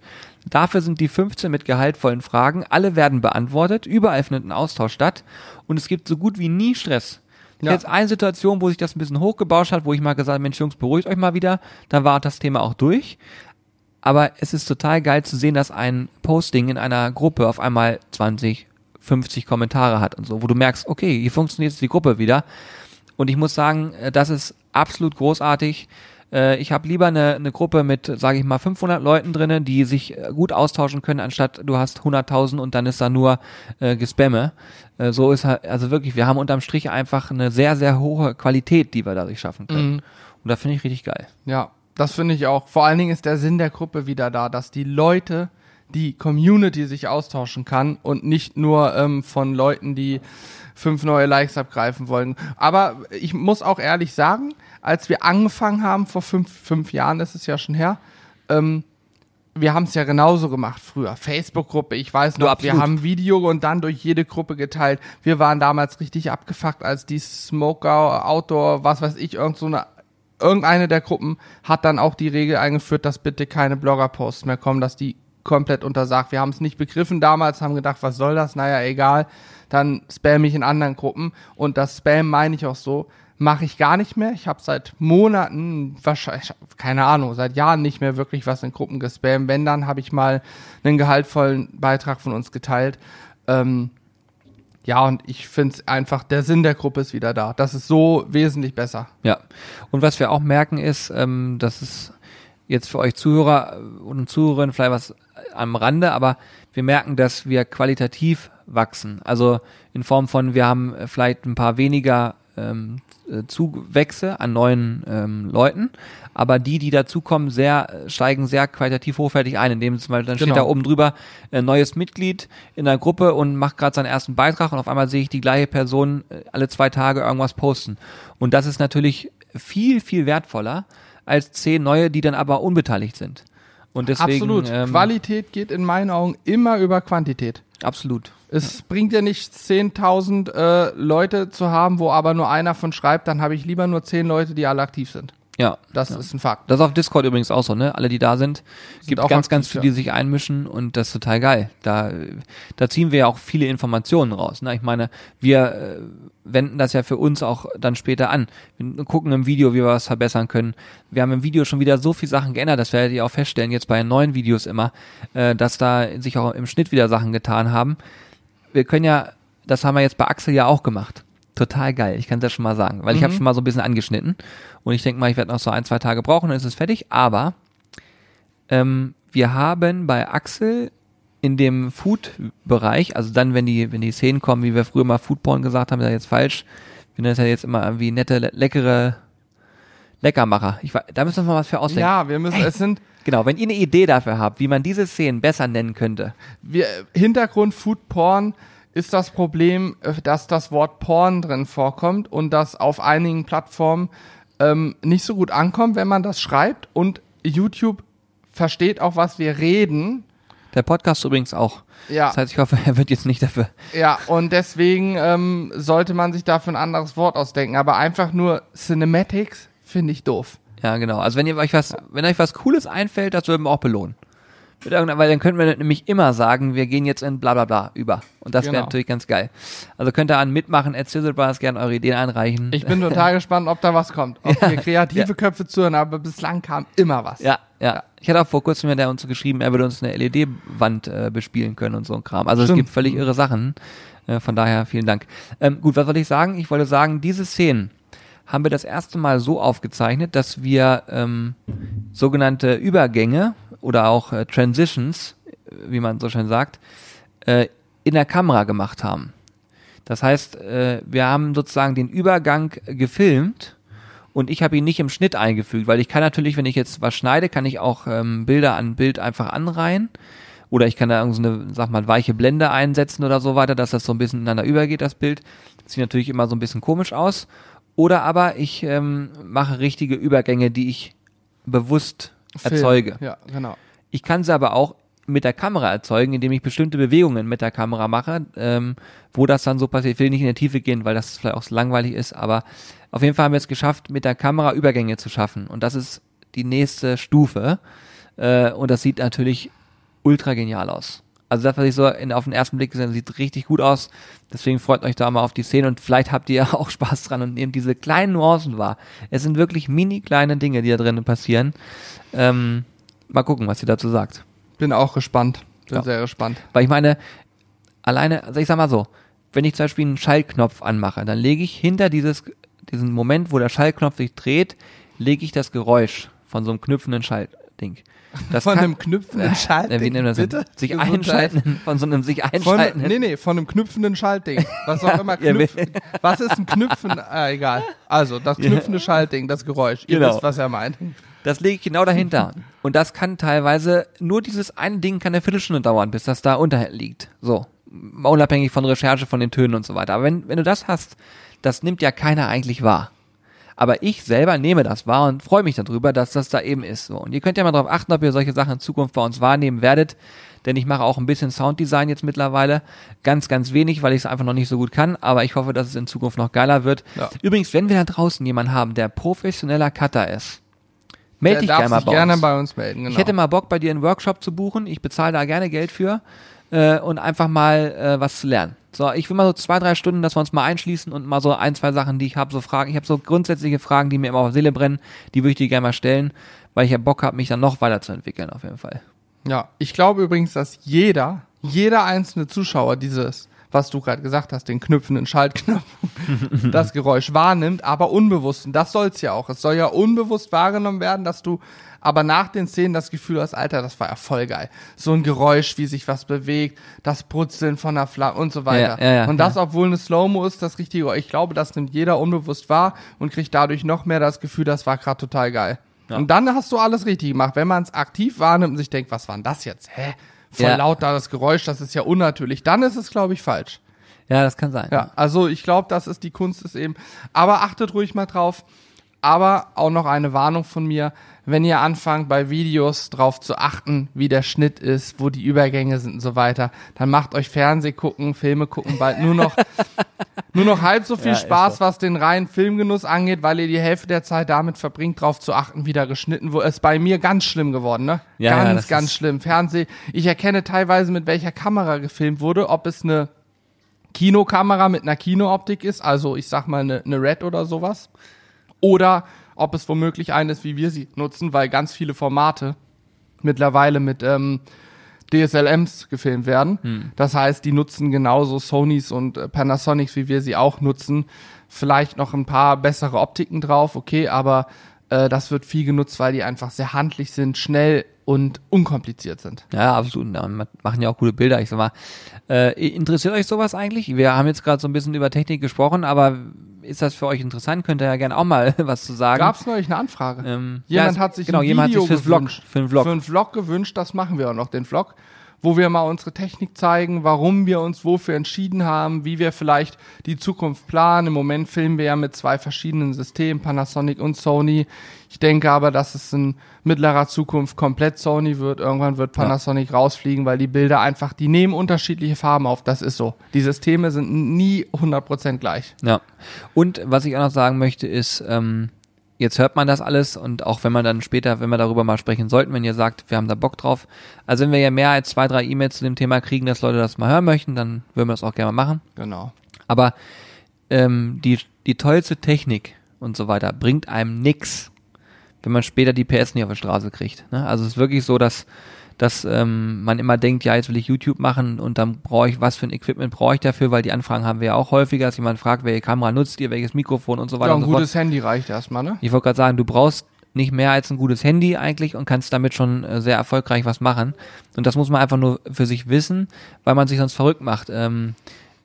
Dafür sind die 15 mit gehaltvollen Fragen, alle werden beantwortet, überall findet ein Austausch statt und es gibt so gut wie nie Stress. Ja. Jetzt eine Situation, wo sich das ein bisschen hochgebauscht hat, wo ich mal gesagt habe, Mensch Jungs, beruhigt euch mal wieder, dann war das Thema auch durch. Aber es ist total geil zu sehen, dass ein Posting in einer Gruppe auf einmal 20, 50 Kommentare hat und so, wo du merkst, okay, hier funktioniert jetzt die Gruppe wieder. Und ich muss sagen, äh, das ist absolut großartig. Äh, ich habe lieber eine, eine Gruppe mit, sage ich mal, 500 Leuten drinnen, die sich äh, gut austauschen können, anstatt du hast 100.000 und dann ist da nur äh, Gespamme. Äh, so ist halt, also wirklich, wir haben unterm Strich einfach eine sehr, sehr hohe Qualität, die wir dadurch schaffen können. Mhm. Und da finde ich richtig geil. Ja, das finde ich auch. Vor allen Dingen ist der Sinn der Gruppe wieder da, dass die Leute, die Community sich austauschen kann und nicht nur ähm, von Leuten, die fünf neue Likes abgreifen wollen. Aber ich muss auch ehrlich sagen, als wir angefangen haben, vor fünf, fünf Jahren ist es ja schon her, ähm, wir haben es ja genauso gemacht früher. Facebook-Gruppe, ich weiß noch, ja, wir haben Video und dann durch jede Gruppe geteilt. Wir waren damals richtig abgefuckt, als die Smoker, Outdoor, was weiß ich, irgend so eine, irgendeine der Gruppen hat dann auch die Regel eingeführt, dass bitte keine Blogger-Posts mehr kommen, dass die komplett untersagt. Wir haben es nicht begriffen damals, haben gedacht, was soll das? Naja, egal dann spam ich in anderen Gruppen. Und das Spam meine ich auch so, mache ich gar nicht mehr. Ich habe seit Monaten, wahrscheinlich, keine Ahnung, seit Jahren nicht mehr wirklich was in Gruppen gespammt. Wenn, dann habe ich mal einen gehaltvollen Beitrag von uns geteilt. Ähm, ja, und ich finde es einfach, der Sinn der Gruppe ist wieder da. Das ist so wesentlich besser. Ja. Und was wir auch merken ist, ähm, dass es jetzt für euch Zuhörer und Zuhörerinnen vielleicht was am Rande, aber wir merken, dass wir qualitativ wachsen. Also in Form von, wir haben vielleicht ein paar weniger ähm, äh, Zuwächse an neuen ähm, Leuten, aber die, die dazukommen, sehr, steigen sehr qualitativ hochwertig ein, indem zum Beispiel, dann genau. steht da oben drüber, äh, neues Mitglied in der Gruppe und macht gerade seinen ersten Beitrag und auf einmal sehe ich die gleiche Person äh, alle zwei Tage irgendwas posten. Und das ist natürlich viel, viel wertvoller als zehn neue, die dann aber unbeteiligt sind. Und deswegen, Absolut. Ähm, Qualität geht in meinen Augen immer über Quantität. absolut. Es bringt ja nichts, 10.000 äh, Leute zu haben, wo aber nur einer von schreibt, dann habe ich lieber nur 10 Leute, die alle aktiv sind. Ja. Das ist ein Fakt. Das ist auf Discord übrigens auch so, ne? Alle, die da sind, gibt auch ganz, aktiv, ganz viele, ja. die sich einmischen und das ist total geil. Da, da ziehen wir ja auch viele Informationen raus. Ne? Ich meine, wir äh, wenden das ja für uns auch dann später an. Wir gucken im Video, wie wir was verbessern können. Wir haben im Video schon wieder so viele Sachen geändert, das werdet ihr auch feststellen, jetzt bei neuen Videos immer, äh, dass da sich auch im Schnitt wieder Sachen getan haben. Wir können ja, das haben wir jetzt bei Axel ja auch gemacht. Total geil, ich kann das schon mal sagen, weil ich habe schon mal so ein bisschen angeschnitten und ich denke mal, ich werde noch so ein, zwei Tage brauchen, dann ist es fertig, aber ähm, wir haben bei Axel in dem Food-Bereich, also dann, wenn die, wenn die Szenen kommen, wie wir früher mal Foodporn gesagt haben, ist ja jetzt falsch. Wir nennen das ja jetzt immer irgendwie nette, le leckere Leckermacher. Ich, da müssen wir mal was für ausdenken. Ja, wir müssen, es sind Genau, wenn ihr eine Idee dafür habt, wie man diese Szenen besser nennen könnte. wir, Hintergrund Food Porn ist das Problem, äh, dass das Wort Porn drin vorkommt und das auf einigen Plattformen ähm, nicht so gut ankommt, wenn man das schreibt und YouTube versteht auch, was wir reden. Der Podcast übrigens auch. Ja. Das heißt, ich hoffe, (laughs) er wird jetzt nicht dafür. Ja, und deswegen ähm, sollte man sich dafür ein anderes Wort ausdenken. Aber einfach nur Cinematics finde ich doof. Ja, genau. Also wenn ihr euch was, wenn euch was Cooles einfällt, das würden wir auch belohnen. Weil dann könnten wir nämlich immer sagen, wir gehen jetzt in bla bla bla über. Und das wäre Genau. natürlich ganz geil. Also könnt ihr an mitmachen, at Sizzlebars gerne eure Ideen einreichen. Ich bin total (laughs) gespannt, ob da was kommt. Ob hier kreative Köpfe zuhören, aber bislang kam immer was. ja, ja, Ich hatte auch vor kurzem der uns geschrieben, er würde uns eine LED-Wand äh, bespielen können und so ein Kram. Also es Stimmt. gibt völlig irre Sachen. Äh, von daher vielen Dank. Ähm, gut, was wollte ich sagen? Ich wollte sagen, diese Szenen haben wir das erste Mal so aufgezeichnet, dass wir ähm, sogenannte Übergänge oder auch äh, Transitions, wie man so schön sagt, äh, in der Kamera gemacht haben. Das heißt, äh, wir haben sozusagen den Übergang gefilmt und ich habe ihn nicht im Schnitt eingefügt, weil ich kann natürlich, wenn ich jetzt was schneide, kann ich auch ähm, Bilder an Bild einfach anreihen. Oder ich kann da irgendeine, sag mal, weiche Blende einsetzen oder so weiter, dass das so ein bisschen ineinander übergeht, das Bild. Das sieht natürlich immer so ein bisschen komisch aus. Oder aber ich ähm, mache richtige Übergänge, die ich bewusst Film. erzeuge. Ja, genau. Ich kann sie aber auch mit der Kamera erzeugen, indem ich bestimmte Bewegungen mit der Kamera mache, ähm, wo das dann so passiert. Ich will nicht in die Tiefe gehen, weil das vielleicht auch so langweilig ist, aber auf jeden Fall haben wir es geschafft, mit der Kamera Übergänge zu schaffen. Und das ist die nächste Stufe. Äh, und das sieht natürlich ultra genial aus. Also das, was ich so in, auf den ersten Blick gesehen habe, sieht richtig gut aus. Deswegen freut euch da mal auf die Szene und vielleicht habt ihr (laughs) auch Spaß dran und nehmt diese kleinen Nuancen wahr. Es sind wirklich mini kleine Dinge, die da drinnen passieren. Ähm, mal gucken, was ihr dazu sagt. Bin auch gespannt. Bin Ja. sehr gespannt. Weil ich meine, alleine, also ich sag mal so, wenn ich zum Beispiel einen Schallknopf anmache, dann lege ich hinter dieses, diesen Moment, wo der Schallknopf sich dreht, lege ich das Geräusch von so einem knüpfenden Schallding. Das von kann- einem knüpfenden äh, Schaltding, wie nennen wir das bitte? Sich Gesundheit. einschalten, von so einem sich Von, einschalten. nee, nee, von einem knüpfenden Schaltding. Was auch immer knüpfen. was ist ein Knüpfen? Ah, egal. Also, das knüpfende Schaltding, das Geräusch. Ihr Genau. wisst, was er meint. Das lege ich genau dahinter. Und das kann teilweise, nur dieses eine Ding kann eine Viertelstunde dauern, bis das da unter liegt. So. Unabhängig von Recherche, von den Tönen und so weiter. Aber wenn, wenn du das hast, das nimmt ja keiner eigentlich wahr. Aber ich selber nehme das wahr und freue mich darüber, dass das da eben ist. So. Und ihr könnt ja mal darauf achten, ob ihr solche Sachen in Zukunft bei uns wahrnehmen werdet. Denn ich mache auch ein bisschen Sounddesign jetzt mittlerweile. Ganz, ganz wenig, weil ich es einfach noch nicht so gut kann. Aber ich hoffe, dass es in Zukunft noch geiler wird. Ja. Übrigens, wenn wir da draußen jemanden haben, der professioneller Cutter ist, melde dich gerne mal bei gerne uns. bei uns melden. Genau. Ich hätte mal Bock, bei dir einen Workshop zu buchen. Ich bezahle da gerne Geld für äh, und einfach mal äh, was zu lernen. So, ich will mal so zwei, drei Stunden, dass wir uns mal einschließen und mal so ein, zwei Sachen, die ich habe, so Fragen. Ich habe so grundsätzliche Fragen, die mir immer auf der Seele brennen, die würde ich dir gerne mal stellen, weil ich ja Bock habe, mich dann noch weiterzuentwickeln auf jeden Fall. Ja, ich glaube übrigens, dass jeder, jeder einzelne Zuschauer dieses, was du gerade gesagt hast, den knüpfenden Schaltknopf, (laughs) das Geräusch wahrnimmt, aber unbewusst. Und das soll's ja auch. Es soll ja unbewusst wahrgenommen werden, dass du aber nach den Szenen das Gefühl hast, Alter, das war ja voll geil. So ein Geräusch, wie sich was bewegt, das Brutzeln von der Flamme und so weiter. Ja, ja, ja, und das, obwohl eine Slow-Mo ist, das richtige. Ich glaube, das nimmt jeder unbewusst wahr und kriegt dadurch noch mehr das Gefühl, das war gerade total geil. Und dann hast du alles richtig gemacht. Wenn man es aktiv wahrnimmt und sich denkt, was war denn das jetzt? Hä? Voll Ja. laut da das Geräusch, das ist ja unnatürlich. Dann ist es, glaube ich, falsch. Ja, das kann sein. Ja, also ich glaube, das ist die Kunst ist eben. Aber achtet ruhig mal drauf. Aber auch noch eine Warnung von mir, wenn ihr anfangt bei Videos drauf zu achten, wie der Schnitt ist, wo die Übergänge sind und so weiter, dann macht euch Fernseh gucken, Filme gucken bald nur noch (laughs) nur noch halb so viel Ja, Spaß, so. was den reinen Filmgenuss angeht, weil ihr die Hälfte der Zeit damit verbringt, drauf zu achten, wie da geschnitten wurde. Ist bei mir ganz schlimm geworden, ne? Ja, ja, ganz, das ganz schlimm. Fernseh. Ich erkenne teilweise, mit welcher Kamera gefilmt wurde, ob es eine Kinokamera mit einer Kinooptik ist, also ich sag mal eine, eine Red oder sowas. Oder ob es womöglich eine ist, wie wir sie nutzen, weil ganz viele Formate mittlerweile mit ähm, DSLMs gefilmt werden. Hm. Das heißt, die nutzen genauso Sonys und äh, Panasonics, wie wir sie auch nutzen. Vielleicht noch ein paar bessere Optiken drauf, okay, aber äh, das wird viel genutzt, weil die einfach sehr handlich sind, schnell und unkompliziert sind. Ja, absolut. Ja, machen ja auch coole Bilder. Ich sag mal, äh, interessiert euch sowas eigentlich? Wir haben jetzt gerade so ein bisschen über Technik gesprochen, aber ist das für euch interessant? Könnt ihr ja gerne auch mal (laughs) was zu sagen. Gab es neulich eine Anfrage? Ähm, jemand ja, hat sich genau, ein jemand hat sich fürs Vlog- gewünscht, für einen Vlog. Für einen Vlog gewünscht, das machen wir auch noch, den Vlog, wo wir mal unsere Technik zeigen, warum wir uns wofür entschieden haben, wie wir vielleicht die Zukunft planen. Im Moment filmen wir ja mit zwei verschiedenen Systemen, Panasonic und Sony. Ich denke aber, dass es in mittlerer Zukunft komplett Sony wird. Irgendwann wird Panasonic rausfliegen, weil die Bilder einfach, die nehmen unterschiedliche Farben auf. Das ist so. Die Systeme sind nie 100% gleich. Ja. Und was ich auch noch sagen möchte, ist, ähm, jetzt hört man das alles und auch wenn man dann später, wenn wir darüber mal sprechen sollten, wenn ihr sagt, wir haben da Bock drauf. Also wenn wir ja mehr als zwei, drei E-Mails zu dem Thema kriegen, dass Leute das mal hören möchten, dann würden wir das auch gerne mal machen. Genau. Aber ähm, die, die tollste Technik und so weiter bringt einem nix, wenn man später die PS nicht auf die Straße kriegt. Ne? Also es ist wirklich so, dass, dass ähm, man immer denkt, ja, jetzt will ich YouTube machen und dann brauche ich, was für ein Equipment brauche ich dafür, weil die Anfragen haben wir ja auch häufiger, dass jemand fragt, welche Kamera nutzt ihr, welches Mikrofon und so weiter Ja, und ein fort. gutes Handy reicht erstmal, ne? Ich wollte gerade sagen, du brauchst nicht mehr als ein gutes Handy eigentlich und kannst damit schon äh, sehr erfolgreich was machen. Und das muss man einfach nur für sich wissen, weil man sich sonst verrückt macht. Ähm,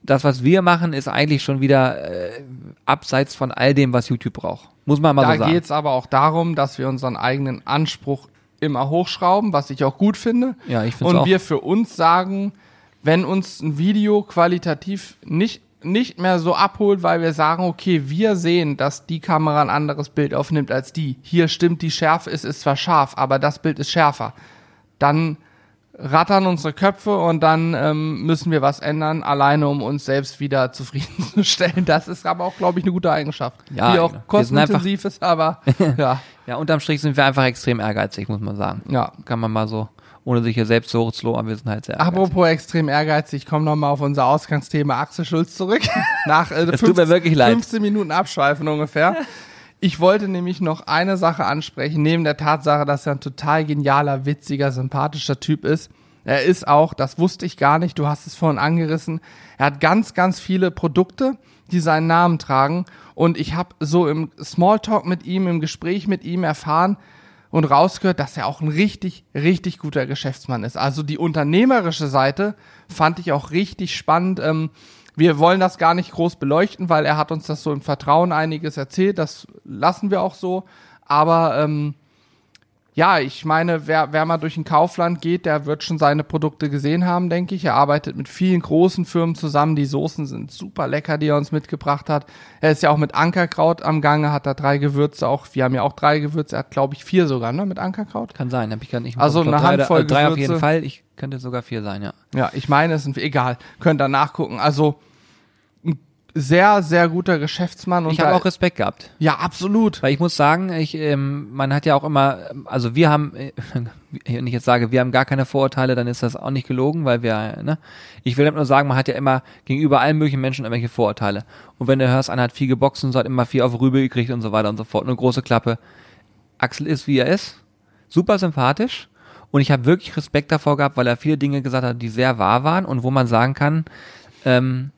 das, was wir machen, ist eigentlich schon wieder äh, abseits von all dem, was YouTube braucht. Muss man mal Da so sagen. geht's aber auch darum, dass wir unseren eigenen Anspruch immer hochschrauben, was ich auch gut finde. Ja, ich find's Und auch. wir für uns sagen, wenn uns ein Video qualitativ nicht, nicht mehr so abholt, weil wir sagen, okay, wir sehen, dass die Kamera ein anderes Bild aufnimmt als die. Hier stimmt die Schärfe, es ist zwar scharf, aber das Bild ist schärfer. Dann rattern unsere Köpfe und dann ähm, müssen wir was ändern, alleine um uns selbst wieder zufriedenzustellen. Das ist aber auch, glaube ich, eine gute Eigenschaft. Ja, die auch kostenintensiv ist, aber ja, (laughs) Ja, unterm Strich sind wir einfach extrem ehrgeizig, muss man sagen. ja. Kann man mal so, ohne sich hier selbst so hoch zu loben, wir sind halt sehr ehrgeizig. Apropos extrem ehrgeizig, ich komme nochmal auf unser Ausgangsthema Axel Schulz zurück. (laughs) Nach äh, Es tut mir wirklich leid. 15 Minuten Abschweifen ungefähr. (laughs) Ich wollte nämlich noch eine Sache ansprechen, neben der Tatsache, dass er ein total genialer, witziger, sympathischer Typ ist. Er ist auch, das wusste ich gar nicht, du hast es vorhin angerissen, er hat ganz, ganz viele Produkte, die seinen Namen tragen. Und ich habe so im Smalltalk mit ihm, im Gespräch mit ihm erfahren, und rausgehört, dass er auch ein richtig, richtig guter Geschäftsmann ist. Also die unternehmerische Seite fand ich auch richtig spannend. Ähm, wir wollen das gar nicht groß beleuchten, weil er hat uns das so im Vertrauen einiges erzählt. Das lassen wir auch so. Aber ähm, ja, ich meine, wer, wer mal durch ein Kaufland geht, der wird schon seine Produkte gesehen haben, denke ich. Er arbeitet mit vielen großen Firmen zusammen. Die Soßen sind super lecker, die er uns mitgebracht hat. Er ist ja auch mit Ankerkraut am Gange, hat da drei Gewürze auch. Wir haben ja auch drei Gewürze. Er hat, glaube ich, vier sogar, ne, mit Ankerkraut. Kann sein, habe ich gar nicht. im Also eine drei- Handvoll äh, Drei auf Gewürze. jeden Fall. Ich könnte sogar vier sein, ja. Ja, ich meine, es sind egal. Könnt ihr nachgucken. Also sehr, sehr guter Geschäftsmann. Und Ich habe auch Respekt gehabt. ja, absolut. Weil ich muss sagen, ich, ähm, man hat ja auch immer, also wir haben, äh, (laughs) wenn ich jetzt sage, wir haben gar keine Vorurteile, dann ist das auch nicht gelogen, weil wir, ne? Ich will halt nur sagen, man hat ja immer gegenüber allen möglichen Menschen irgendwelche Vorurteile. Und wenn du hörst, einer hat viel geboxt und so hat immer viel auf Rübe gekriegt und so weiter und so fort, eine große Klappe. Axel ist, wie er ist, super sympathisch und ich habe wirklich Respekt davor gehabt, weil er viele Dinge gesagt hat, die sehr wahr waren und wo man sagen kann, ähm,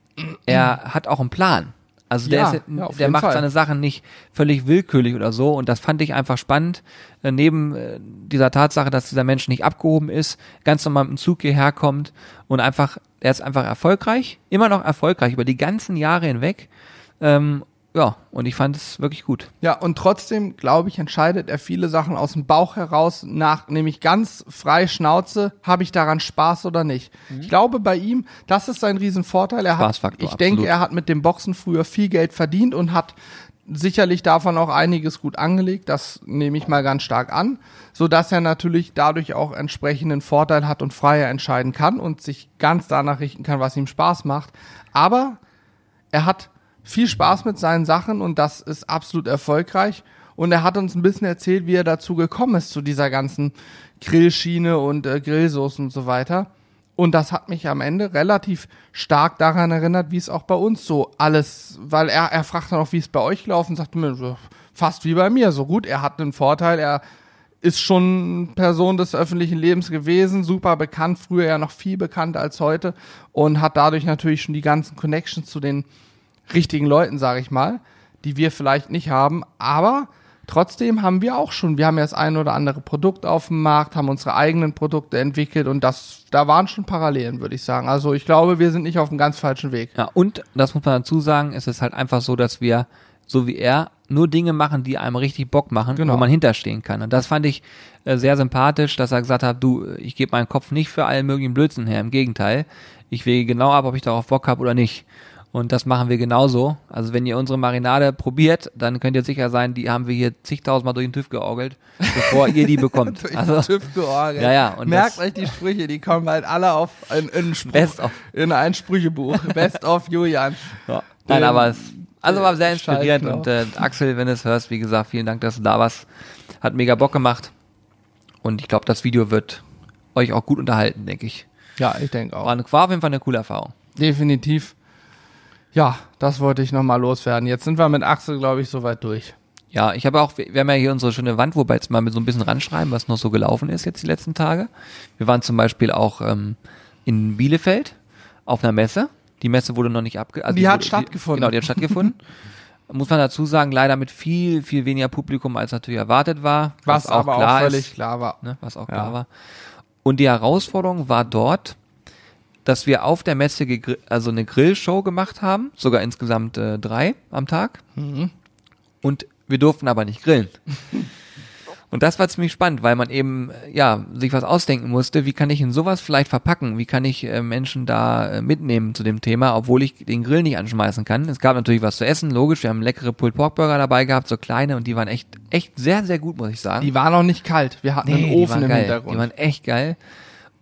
er hat auch einen Plan. Also der, Ja, ist, ja, der macht Fall. seine Sachen nicht völlig willkürlich oder so und das fand ich einfach spannend. Äh, neben äh, dieser Tatsache, dass dieser Mensch nicht abgehoben ist, ganz normal mit dem Zug hierher kommt und einfach, er ist einfach erfolgreich, immer noch erfolgreich über die ganzen Jahre hinweg. Ähm, ja, und ich fand es wirklich gut. Ja, und trotzdem, glaube ich, entscheidet er viele Sachen aus dem Bauch heraus nach, nämlich ganz frei Schnauze, habe ich daran Spaß oder nicht. Ich glaube, bei ihm, das ist sein Riesenvorteil. Er hat, ich denke, absolut. er hat mit dem Boxen früher viel Geld verdient und hat sicherlich davon auch einiges gut angelegt, das nehme ich mal ganz stark an, so dass er natürlich dadurch auch entsprechenden Vorteil hat und freier entscheiden kann und sich ganz danach richten kann, was ihm Spaß macht. Aber er hat viel Spaß mit seinen Sachen und das ist absolut erfolgreich. Und er hat uns ein bisschen erzählt, wie er dazu gekommen ist, zu dieser ganzen Grillschiene und äh, Grillsoßen und so weiter. Und das hat mich am Ende relativ stark daran erinnert, wie es auch bei uns so alles, weil er, er fragt dann auch, wie es bei euch gelaufen, sagte mir, so, fast wie bei mir, so gut, er hat einen Vorteil, er ist schon Person des öffentlichen Lebens gewesen, super bekannt, früher ja noch viel bekannter als heute und hat dadurch natürlich schon die ganzen Connections zu den richtigen Leuten, sage ich mal, die wir vielleicht nicht haben, aber Trotzdem haben wir auch schon, wir haben ja das ein oder andere Produkt auf dem Markt, haben unsere eigenen Produkte entwickelt und das, da waren schon Parallelen, würde ich sagen. Also ich glaube, wir sind nicht auf einem ganz falschen Weg. Ja, und das muss man dazu sagen, es ist halt einfach so, dass wir, so wie er, nur Dinge machen, die einem richtig Bock machen, Genau. wo man hinterstehen kann. Und das fand ich äh, sehr sympathisch, dass er gesagt hat, du, ich gebe meinen Kopf nicht für allen möglichen Blödsinn her. Im Gegenteil, ich wäge genau ab, ob ich darauf Bock habe oder nicht. Und das machen wir genauso. Also wenn ihr unsere Marinade probiert, dann könnt ihr sicher sein, die haben wir hier zigtausendmal durch den TÜV georgelt, bevor ihr die bekommt. (laughs) Durch Also den TÜV georgelt. Ja, ja, und Merkt euch die Sprüche, die kommen halt alle auf in, in, Spruch, Best of. in ein Sprüchebuch. (laughs) Best of Julian. Ja. Nein, aber es also war sehr inspirierend und äh, Axel, wenn du es hörst, wie gesagt, vielen Dank, dass du da warst. Hat mega Bock gemacht. Und ich glaube, das Video wird euch auch gut unterhalten, denke ich. Ja, ich denke auch. War, eine, war auf jeden Fall eine coole Erfahrung. Definitiv. Ja, das wollte ich nochmal loswerden. Jetzt sind wir mit Axel, glaube ich, soweit durch. Ja, ich habe auch, wir haben ja hier unsere schöne Wand, wobei jetzt mal mit so ein bisschen ranschreiben, was noch so gelaufen ist jetzt die letzten Tage. Wir waren zum Beispiel auch ähm, in Bielefeld auf einer Messe. Die Messe wurde noch nicht abge... Also Die hat wurde, stattgefunden. Die, genau, die hat stattgefunden. (laughs) Muss man dazu sagen, leider mit viel, viel weniger Publikum, als natürlich erwartet war. Was, aber auch klar völlig ist, klar war. ne, was auch Ja. klar war. Und die Herausforderung war dort, dass wir auf der Messe also eine Grillshow gemacht haben, sogar insgesamt äh, drei am Tag. Mhm. Und wir durften aber nicht grillen. Und das war ziemlich spannend, weil man eben äh, ja sich was ausdenken musste. Wie kann ich in sowas vielleicht verpacken? Wie kann ich äh, Menschen da äh, mitnehmen zu dem Thema, obwohl ich den Grill nicht anschmeißen kann? Es gab natürlich was zu essen, logisch. Wir haben leckere Pulled Pork Burger dabei gehabt, so kleine, und die waren echt echt sehr sehr gut, muss ich sagen. Die war noch nicht kalt. Wir hatten einen die Ofen waren im geil. Hintergrund. Die waren echt geil.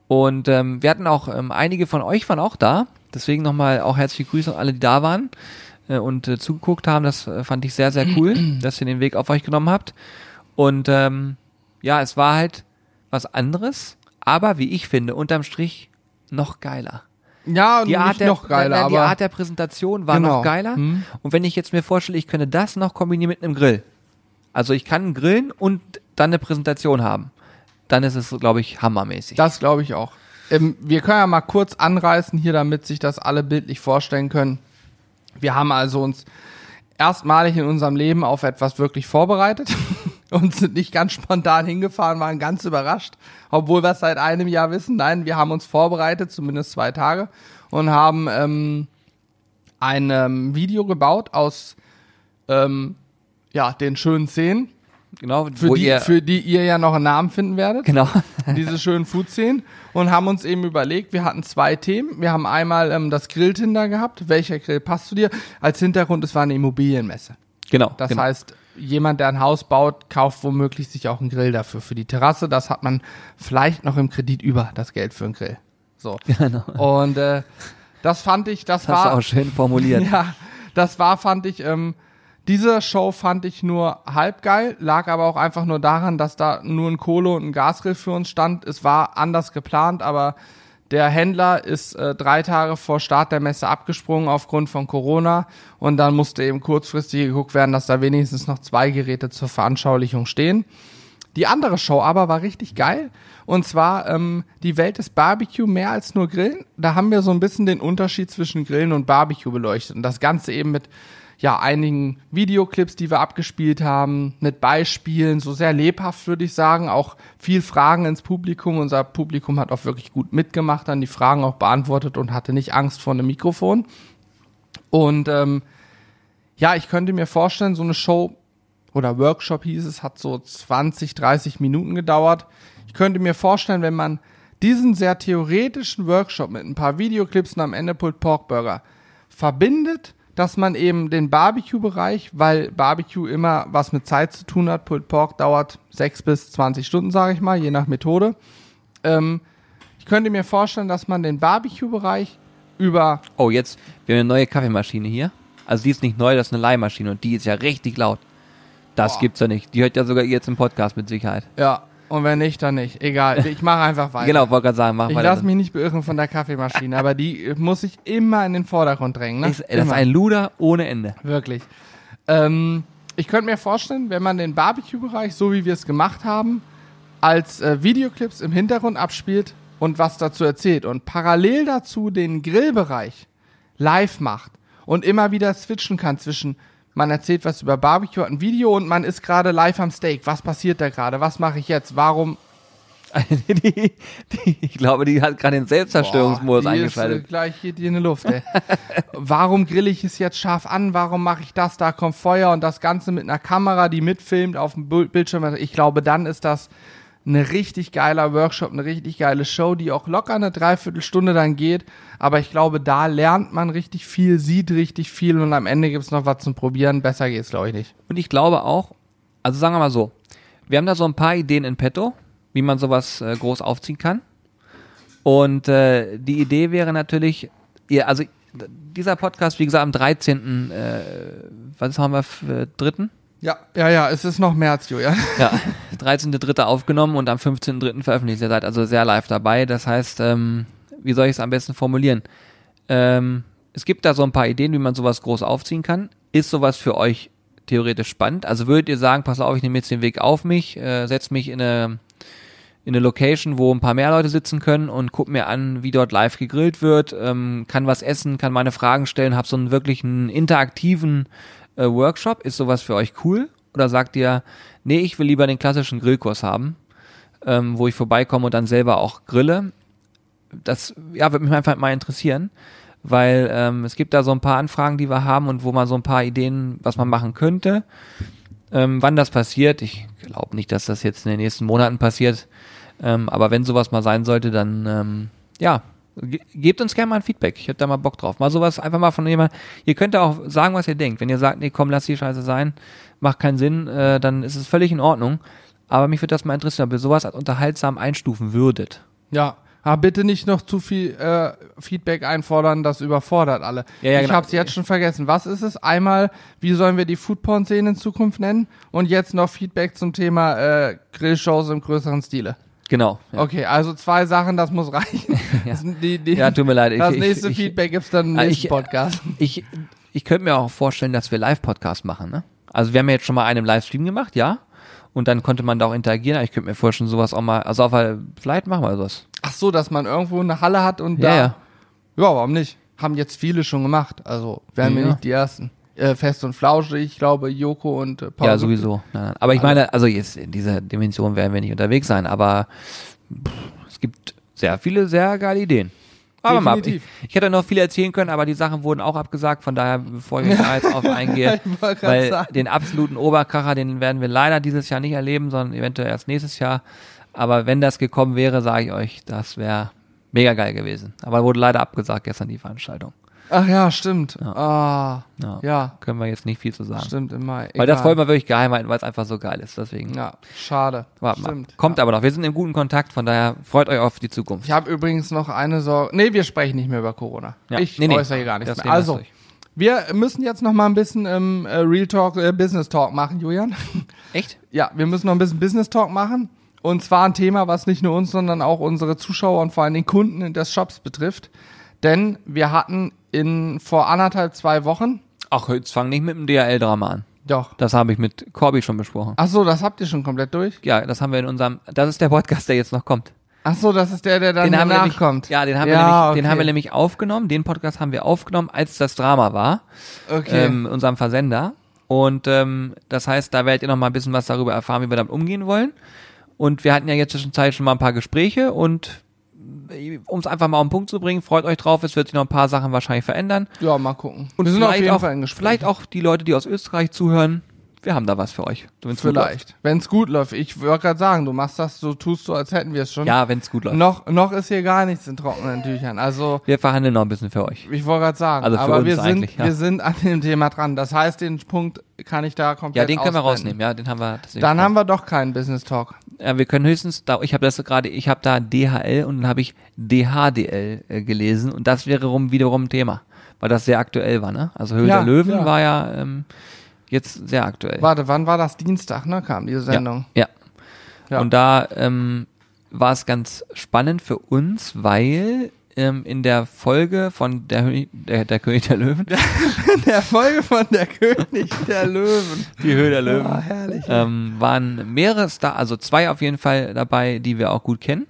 Und ähm, wir hatten auch, ähm, einige von euch waren auch da. Deswegen nochmal auch herzliche Grüße an alle, die da waren äh, und äh, zugeguckt haben. Das äh, fand ich sehr, sehr (clears throat) cool, dass ihr den Weg auf euch genommen habt. Und ähm, ja, es war halt was anderes, aber wie ich finde, unterm Strich noch geiler. ja, Die nicht Art, der, noch geiler, nein, die Art der Präsentation war Genau. noch geiler. Hm. Und wenn ich jetzt mir vorstelle, ich könnte das noch kombinieren mit einem Grill. Also ich kann grillen und dann eine Präsentation haben. Dann ist es, glaube ich, hammermäßig. das glaube ich auch. Ähm, wir können ja mal kurz anreißen hier, damit sich das alle bildlich vorstellen können. Wir haben also uns erstmalig in unserem Leben auf etwas wirklich vorbereitet (laughs) und sind nicht ganz spontan hingefahren, waren ganz überrascht, obwohl wir es seit einem Jahr wissen. Nein, wir haben uns vorbereitet, zumindest zwei Tage, und haben ähm, ein ähm, Video gebaut aus ähm, ja, den schönen Szenen, genau, für die, ihr, für die ihr ja noch einen Namen finden werdet genau. (laughs) diese schönen Food-Szenen und haben uns eben überlegt, wir hatten zwei Themen. Wir haben einmal ähm, das Grilltinder gehabt. Welcher Grill passt zu dir? Als Hintergrund, es war eine Immobilienmesse. genau. Das genau. heißt, jemand, der ein Haus baut, kauft womöglich sich auch einen Grill dafür, für die Terrasse. Das hat man vielleicht noch im Kredit über, das Geld für einen Grill. So. (laughs) Genau. Und äh, das fand ich, das, Das war auch schön formuliert. (laughs) ja, das war, fand ich, ähm, diese Show fand ich nur halb geil, lag aber auch einfach nur daran, dass da nur ein Kohle und ein Gasgrill für uns stand. Es war anders geplant, aber der Händler ist äh, drei Tage vor Start der Messe abgesprungen aufgrund von Corona und dann musste eben kurzfristig geguckt werden, dass da wenigstens noch zwei Geräte zur Veranschaulichung stehen. Die andere Show aber war richtig geil. Und zwar ähm, die Welt des Barbecue mehr als nur Grillen. Da haben wir so ein bisschen den Unterschied zwischen Grillen und Barbecue beleuchtet. Und das Ganze eben mit ja, einigen Videoclips, die wir abgespielt haben, mit Beispielen, so sehr lebhaft, würde ich sagen. Auch viel Fragen ins Publikum. Unser Publikum hat auch wirklich gut mitgemacht, dann die Fragen auch beantwortet und hatte nicht Angst vor einem Mikrofon. Und ähm, ja, ich könnte mir vorstellen, so eine Show oder Workshop hieß es, hat so 20, 30 Minuten gedauert. Ich könnte mir vorstellen, wenn man diesen sehr theoretischen Workshop mit ein paar Videoclips und am Ende Pulled Pork Burger verbindet dass man eben den Barbecue-Bereich, weil Barbecue immer was mit Zeit zu tun hat, Pulled Pork dauert 6 bis 20 Stunden, sage ich mal, je nach Methode. Ähm, ich könnte mir vorstellen, dass man den Barbecue-Bereich über Oh, jetzt, wir haben eine neue Kaffeemaschine hier. Also die ist nicht neu, das ist eine Leihmaschine und die ist ja richtig laut. Das Boah. gibt's ja nicht. Die hört ja sogar ihr jetzt im Podcast mit Sicherheit. Ja, und wenn nicht, dann nicht. Egal, ich mache einfach weiter. Genau, wollte gerade sagen, mach Ich lasse mich nicht beirren von der Kaffeemaschine, aber die muss ich immer in den Vordergrund drängen. Ne? Ich- das ist Immer. ein Luder ohne Ende. Wirklich. Ähm, ich könnte mir vorstellen, wenn man den Barbecue-Bereich, so wie wir es gemacht haben, als äh, Videoclips im Hintergrund abspielt und was dazu erzählt und parallel dazu den Grillbereich live macht und immer wieder switchen kann zwischen man erzählt was über Barbecue, hat ein Video und man ist gerade live am Steak. Was passiert da gerade? Was mache ich jetzt? Warum? (laughs) die, die, ich glaube, die hat gerade den Selbstzerstörungsmodus Boah, die eingeschaltet. Ist, äh, gleich geht die in die Luft. Ey. (laughs) Warum grill ich es jetzt scharf an? Warum mache ich das? Da kommt Feuer und das Ganze mit einer Kamera, die mitfilmt auf dem Bild- Bildschirm. Ich glaube, dann ist das eine richtig geiler Workshop, eine richtig geile Show, die auch locker eine Dreiviertelstunde dann geht. Aber ich glaube, da lernt man richtig viel, sieht richtig viel und am Ende gibt es noch was zum Probieren. Besser geht's, glaube ich, nicht. Und ich glaube auch, also sagen wir mal so, wir haben da so ein paar Ideen in petto, wie man sowas äh, groß aufziehen kann. Und äh, die Idee wäre natürlich, ihr, also dieser Podcast, wie gesagt, am 13. Äh, was haben wir für dritten? Ja, ja, ja, es ist noch März, Julian. Ja, (laughs) 13.3. aufgenommen und am 15.3. veröffentlicht. Ihr seid also sehr live dabei. Das heißt, ähm, wie soll ich es am besten formulieren? Ähm, es gibt da so ein paar Ideen, wie man sowas groß aufziehen kann. Ist sowas für euch theoretisch spannend? Also würdet ihr sagen, pass auf, ich nehme jetzt den Weg auf mich, äh, setze mich in eine, in eine Location, wo ein paar mehr Leute sitzen können und guck mir an, wie dort live gegrillt wird, ähm, kann was essen, kann meine Fragen stellen, habe so einen wirklich einen interaktiven äh, Workshop. Ist sowas für euch cool? Oder sagt ihr, nee, ich will lieber den klassischen Grillkurs haben, ähm, wo ich vorbeikomme und dann selber auch grille? Das ja, würde mich einfach mal interessieren, weil ähm, es gibt da so ein paar Anfragen, die wir haben und wo man so ein paar Ideen, was man machen könnte. Ähm, wann das passiert, ich glaube nicht, dass das jetzt in den nächsten Monaten passiert, ähm, aber wenn sowas mal sein sollte, dann ähm, ja, ge gebt uns gerne mal ein Feedback. Ich hätte da mal Bock drauf. Mal sowas einfach mal von jemand. Ihr könnt auch sagen, was ihr denkt. Wenn ihr sagt, nee, komm, lass die Scheiße sein, macht keinen Sinn, äh, dann ist es völlig in Ordnung. Aber mich würde das mal interessieren, ob ihr sowas als unterhaltsam einstufen würdet. Ja, aber bitte nicht noch zu viel äh, Feedback einfordern, das überfordert alle. Ja, ja, ich genau. habe es jetzt schon vergessen. Was ist es? Einmal, wie sollen wir die Foodporn-Szene in Zukunft nennen? Und jetzt noch Feedback zum Thema äh, Grillshows im größeren Stile. Genau. Ja, Okay, also zwei Sachen, das muss reichen. (laughs) Ja. Die, die, ja tut mir leid. Ich, das ich- nächste ich, Feedback gibt's dann im Ah, nächsten ich- Podcast. Ich, ich könnte mir auch vorstellen, dass wir Live-Podcast machen, ne? Also wir haben ja jetzt schon mal einen im Livestream gemacht, ja. Und dann konnte man da auch interagieren. Ich könnte mir vorstellen, sowas auch mal, also auf, vielleicht machen wir sowas. Ach so, dass man irgendwo eine Halle hat und Ja, da. ja. Ja, warum nicht? Haben jetzt viele schon gemacht. Also wären wir Ja. nicht die ersten. Äh, Fest und Flauschig, ich glaube, Joko und äh, Paul. Ja, sowieso. Nein, nein. Aber ich meine, also jetzt in dieser Dimension werden wir nicht unterwegs sein, aber pff, es gibt sehr viele sehr geile Ideen. Aber mal ab. Ich, ich hätte noch viel erzählen können, aber die Sachen wurden auch abgesagt, von daher, bevor ich da jetzt auf (laughs) eingehe, weil sagen. den absoluten Oberkracher, den werden wir leider dieses Jahr nicht erleben, sondern eventuell erst nächstes Jahr. Aber wenn das gekommen wäre, sage ich euch, das wäre mega geil gewesen. Aber wurde leider abgesagt gestern die Veranstaltung. Ach ja, stimmt. Ah, Ja. ja, Können wir jetzt nicht viel zu sagen. stimmt immer. Weil das wollen wir wirklich geheim halten, weil es einfach so geil ist. Deswegen Ja, schade. warten wir. Stimmt. Kommt ja. aber noch. Wir sind im guten Kontakt, von daher freut euch auf die Zukunft. Ich habe übrigens noch eine Sorge. Nee, wir sprechen nicht mehr über Corona. Ja. Ich Nee, nee. äußere hier gar nichts Das mehr. Also, wir müssen jetzt noch mal ein bisschen ähm, äh, Real Talk, äh, Business Talk machen, Julian. (laughs) Echt? Ja, wir müssen noch ein bisschen Business Talk machen. Und zwar ein Thema, was nicht nur uns, sondern auch unsere Zuschauer und vor allem den Kunden des Shops betrifft. Denn wir hatten in vor anderthalb, zwei Wochen, Ach, jetzt fang nicht mit dem DHL-Drama an. doch. Das habe ich mit Corby schon besprochen. Ach so, das habt ihr schon komplett durch? Ja, das haben wir in unserem, das ist der Podcast, der jetzt noch kommt. Ach so, das ist der, der dann Den haben, wir nämlich, ja, den haben, wir Ja, nämlich, den okay. haben wir nämlich aufgenommen. Den Podcast haben wir aufgenommen, als das Drama war, Okay. ähm, in unserem Versender. Und ähm, das heißt, da werdet ihr noch mal ein bisschen was darüber erfahren, wie wir damit umgehen wollen. Und wir hatten ja jetzt zwischenzeit schon mal ein paar Gespräche und um es einfach mal auf den Punkt zu bringen, freut euch drauf, es wird sich noch ein paar Sachen wahrscheinlich verändern. ja, mal gucken. Und wir sind auf vielleicht jeden auch, Fall Gespräch. vielleicht auch die Leute, die aus Österreich zuhören, wir haben da was für euch. Wenn's gut Vielleicht. Wenn es gut läuft. Ich wollte gerade sagen, du machst das, so tust so, als hätten wir es schon. Ja, wenn es gut läuft. Noch, noch ist hier gar nichts in trockenen Tüchern. Also, Wir verhandeln noch ein bisschen für euch. ich wollte gerade sagen, Also für aber uns wir sind, ja. wir sind an dem Thema dran. Das heißt, den Punkt kann ich da komplett Ja, den können wir ausblenden. rausnehmen. Ja, den haben wir. Dann haben wir doch keinen Business Talk. Ja, wir können höchstens, da, ich habe das gerade, ich habe da DHL und dann habe ich DHDL äh, gelesen und das wäre rum, wiederum ein Thema, weil das sehr aktuell war, ne? Also Höhle Ja, der Löwen ja. war ja ähm, jetzt sehr aktuell. Warte, wann war das? Dienstag, ne? Kam diese Sendung. Ja. Ja. Und da ähm, war es ganz spannend für uns, weil ähm, in der Folge von der, der, der König der Löwen, (laughs) In der Folge von der König der Löwen. die Höhle der Löwen, Ah, herrlich. ähm, waren mehrere Star, also zwei auf jeden Fall dabei, die wir auch gut kennen.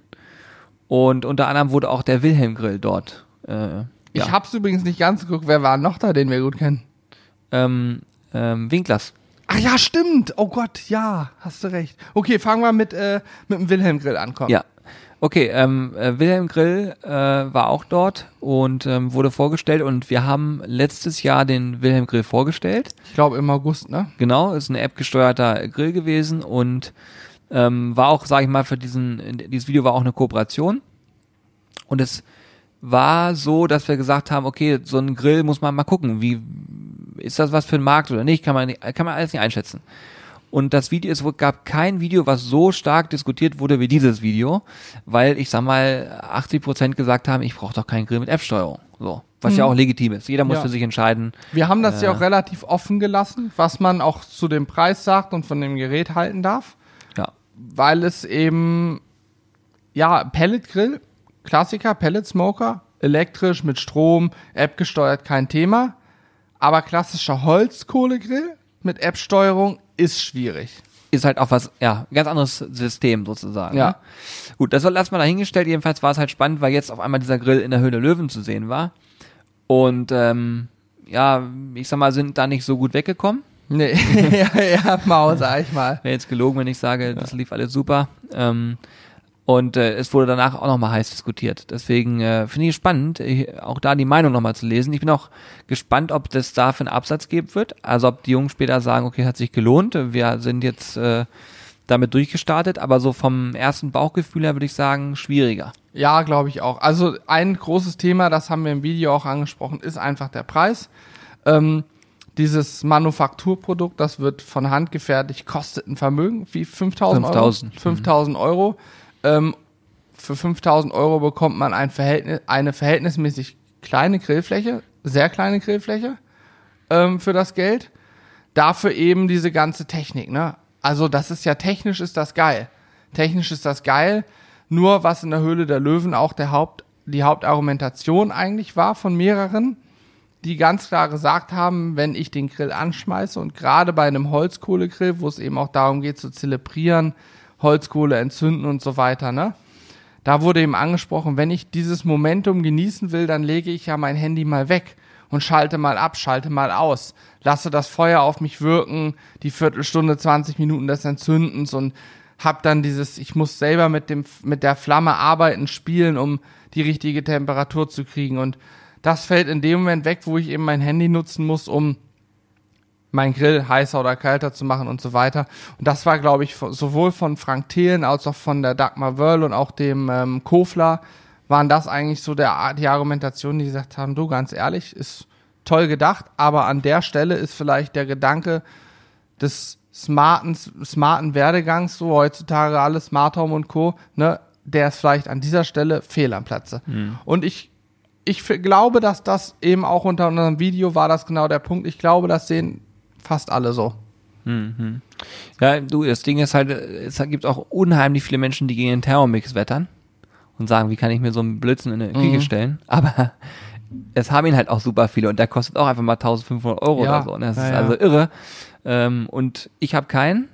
Und unter anderem wurde auch der Wilhelm Grill dort. Äh, Ich ja. hab's übrigens nicht ganz geguckt. Wer war noch da, den wir gut kennen? ähm, ähm, Winklers. Ach ja, stimmt. Oh Gott, ja, hast du recht. Okay, fangen wir mit, äh, mit dem Wilhelm Grill an. Komm. Ja. Okay, ähm, äh, Wilhelm Grill äh, war auch dort und ähm, wurde vorgestellt und wir haben letztes Jahr den Wilhelm Grill vorgestellt. Ich glaube im August, ne? Genau, ist ein App-gesteuerter Grill gewesen und ähm, war auch, sage ich mal, für diesen, dieses Video war auch eine Kooperation. Und es war so, dass wir gesagt haben, okay, so ein Grill muss man mal gucken, wie ist das was für ein Markt oder nicht, kann man nicht, kann man alles nicht einschätzen. Und das Video, es gab kein Video, was so stark diskutiert wurde wie dieses Video, weil ich sag mal, 80 Prozent gesagt haben, ich brauche doch keinen Grill mit App-Steuerung. So. Was ja auch legitim ist. Jeder muss Ja. für sich entscheiden. Wir haben das ja Äh. auch relativ offen gelassen, was man auch zu dem Preis sagt und von dem Gerät halten darf, Ja. weil es eben, ja, Pellet-Grill, Klassiker, Pellet-Smoker, elektrisch mit Strom, App gesteuert, kein Thema, aber klassischer Holzkohlegrill mit App-Steuerung ist schwierig. ist halt auch was, ja, ganz anderes System sozusagen. Ja. Ne? Gut, das soll erstmal dahingestellt. Jedenfalls war es halt spannend, weil jetzt auf einmal dieser Grill in der Höhle Löwen zu sehen war. Und ähm, ja, ich sag mal, sind da nicht so gut weggekommen. Nee, (laughs) ja, ja, Maus, sag ich mal. Wäre jetzt gelogen, wenn ich sage, das lief alles super. Ähm, und äh, es wurde danach auch nochmal heiß diskutiert. Deswegen äh, finde ich spannend, äh, auch da die Meinung nochmal zu lesen. Ich bin auch gespannt, ob das da für einen Absatz geben wird. Also ob die Jungs später sagen, okay, hat sich gelohnt. Wir sind jetzt äh, damit durchgestartet. Aber so vom ersten Bauchgefühl her würde ich sagen, schwieriger. Ja, glaube ich auch. Also ein großes Thema, das haben wir im Video auch angesprochen, ist einfach der Preis. Ähm, dieses Manufakturprodukt, das wird von Hand gefertigt, kostet ein Vermögen, wie 5000 Euro? 5000. 5000 Euro. Ähm, für 5000 Euro bekommt man ein Verhältnis, eine verhältnismäßig kleine Grillfläche, sehr kleine Grillfläche ähm, für das Geld. Dafür eben diese ganze Technik, ne? Also das ist ja technisch ist das geil. Technisch ist das geil. Nur was in der Höhle der Löwen auch der Haupt, die Hauptargumentation eigentlich war von mehreren, die ganz klar gesagt haben, wenn ich den Grill anschmeiße und gerade bei einem Holzkohlegrill, wo es eben auch darum geht zu zelebrieren, Holzkohle entzünden und so weiter, ne? Da wurde eben angesprochen, wenn ich dieses Momentum genießen will, dann lege ich ja mein Handy mal weg und schalte mal ab, schalte mal aus, lasse das Feuer auf mich wirken, die Viertelstunde, 20 Minuten des Entzündens und hab dann dieses, ich muss selber mit dem, mit der Flamme arbeiten, spielen, um die richtige Temperatur zu kriegen und das fällt in dem Moment weg, wo ich eben mein Handy nutzen muss, um mein Grill heißer oder kalter zu machen und so weiter. Und das war, glaube ich, sowohl von Frank Thelen als auch von der Dagmar Wörl und auch dem ähm, Kofler waren das eigentlich so der, die Argumentation, die gesagt haben, du, ganz ehrlich, ist toll gedacht, aber an der Stelle ist vielleicht der Gedanke des smarten, smarten Werdegangs, so heutzutage alles Smart Home und Co., ne, der ist vielleicht an dieser Stelle fehl am Platze. Und ich ich glaube, dass das eben auch unter unserem Video war das genau der Punkt. Ich glaube, das sehen fast alle so. Ja, du, das Ding ist halt, es gibt auch unheimlich viele Menschen, die gegen den Thermomix wettern und sagen, wie kann ich mir so einen Blödsinn in eine Küche stellen? Aber es haben ihn halt auch super viele und der kostet auch einfach mal 1500 Euro Ja, oder so. Ne? Das ja, ist ja. also irre. Ähm, und ich habe keinen.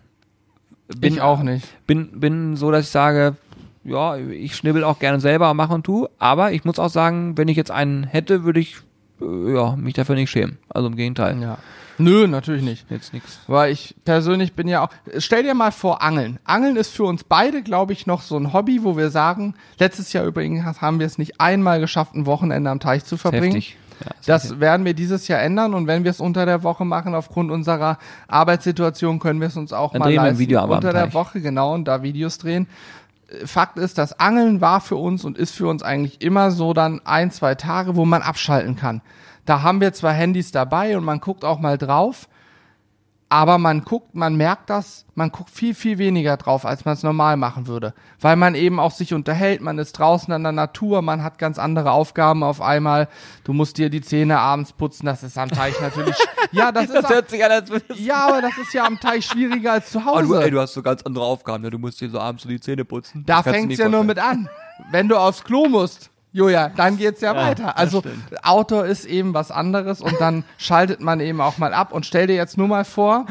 ich auch nicht. Bin, bin so, dass ich sage, ja, ich schnibbel auch gerne selber mache und tu, aber ich muss auch sagen, wenn ich jetzt einen hätte, würde ich äh, ja, mich dafür nicht schämen. Also im Gegenteil. Ja. Nö, natürlich nicht. Jetzt nichts. Weil ich persönlich bin ja auch. Stell dir mal vor, Angeln. Angeln ist für uns beide, glaube ich, noch so ein Hobby, wo wir sagen, letztes Jahr übrigens haben wir es nicht einmal geschafft, ein Wochenende am Teich zu verbringen. Heftig. das werden wir dieses Jahr ändern und wenn wir es unter der Woche machen, aufgrund unserer Arbeitssituation, können wir es uns auch Dann mal wir ein leisten, Video aber unter der. Woche, genau, und da Videos drehen. Fakt ist, das Angeln war für uns und ist für uns eigentlich immer so dann ein, zwei Tage, wo man abschalten kann. Da haben wir zwar Handys dabei und man guckt auch mal drauf, aber man guckt, man merkt das, man guckt viel, viel weniger drauf, als man es normal machen würde. Weil man eben auch sich unterhält, man ist draußen in der Natur, man hat ganz andere Aufgaben auf einmal. Du musst dir die Zähne abends putzen, das ist am Teich natürlich. (laughs) ja, das, ist. hört sich an, als Ja, aber das ist ja am Teich schwieriger als zu Hause. Du, ey, du hast so ganz andere Aufgaben. Ne? Du musst dir so abends so die Zähne putzen. Da Das fängt's nicht ja nur vorstellen. mit an. Wenn du aufs Klo musst, Julia, dann geht's ja, Ja, weiter. Also. Outdoor ist eben was anderes und dann (laughs) schaltet man eben auch mal ab und stell dir jetzt nur mal vor,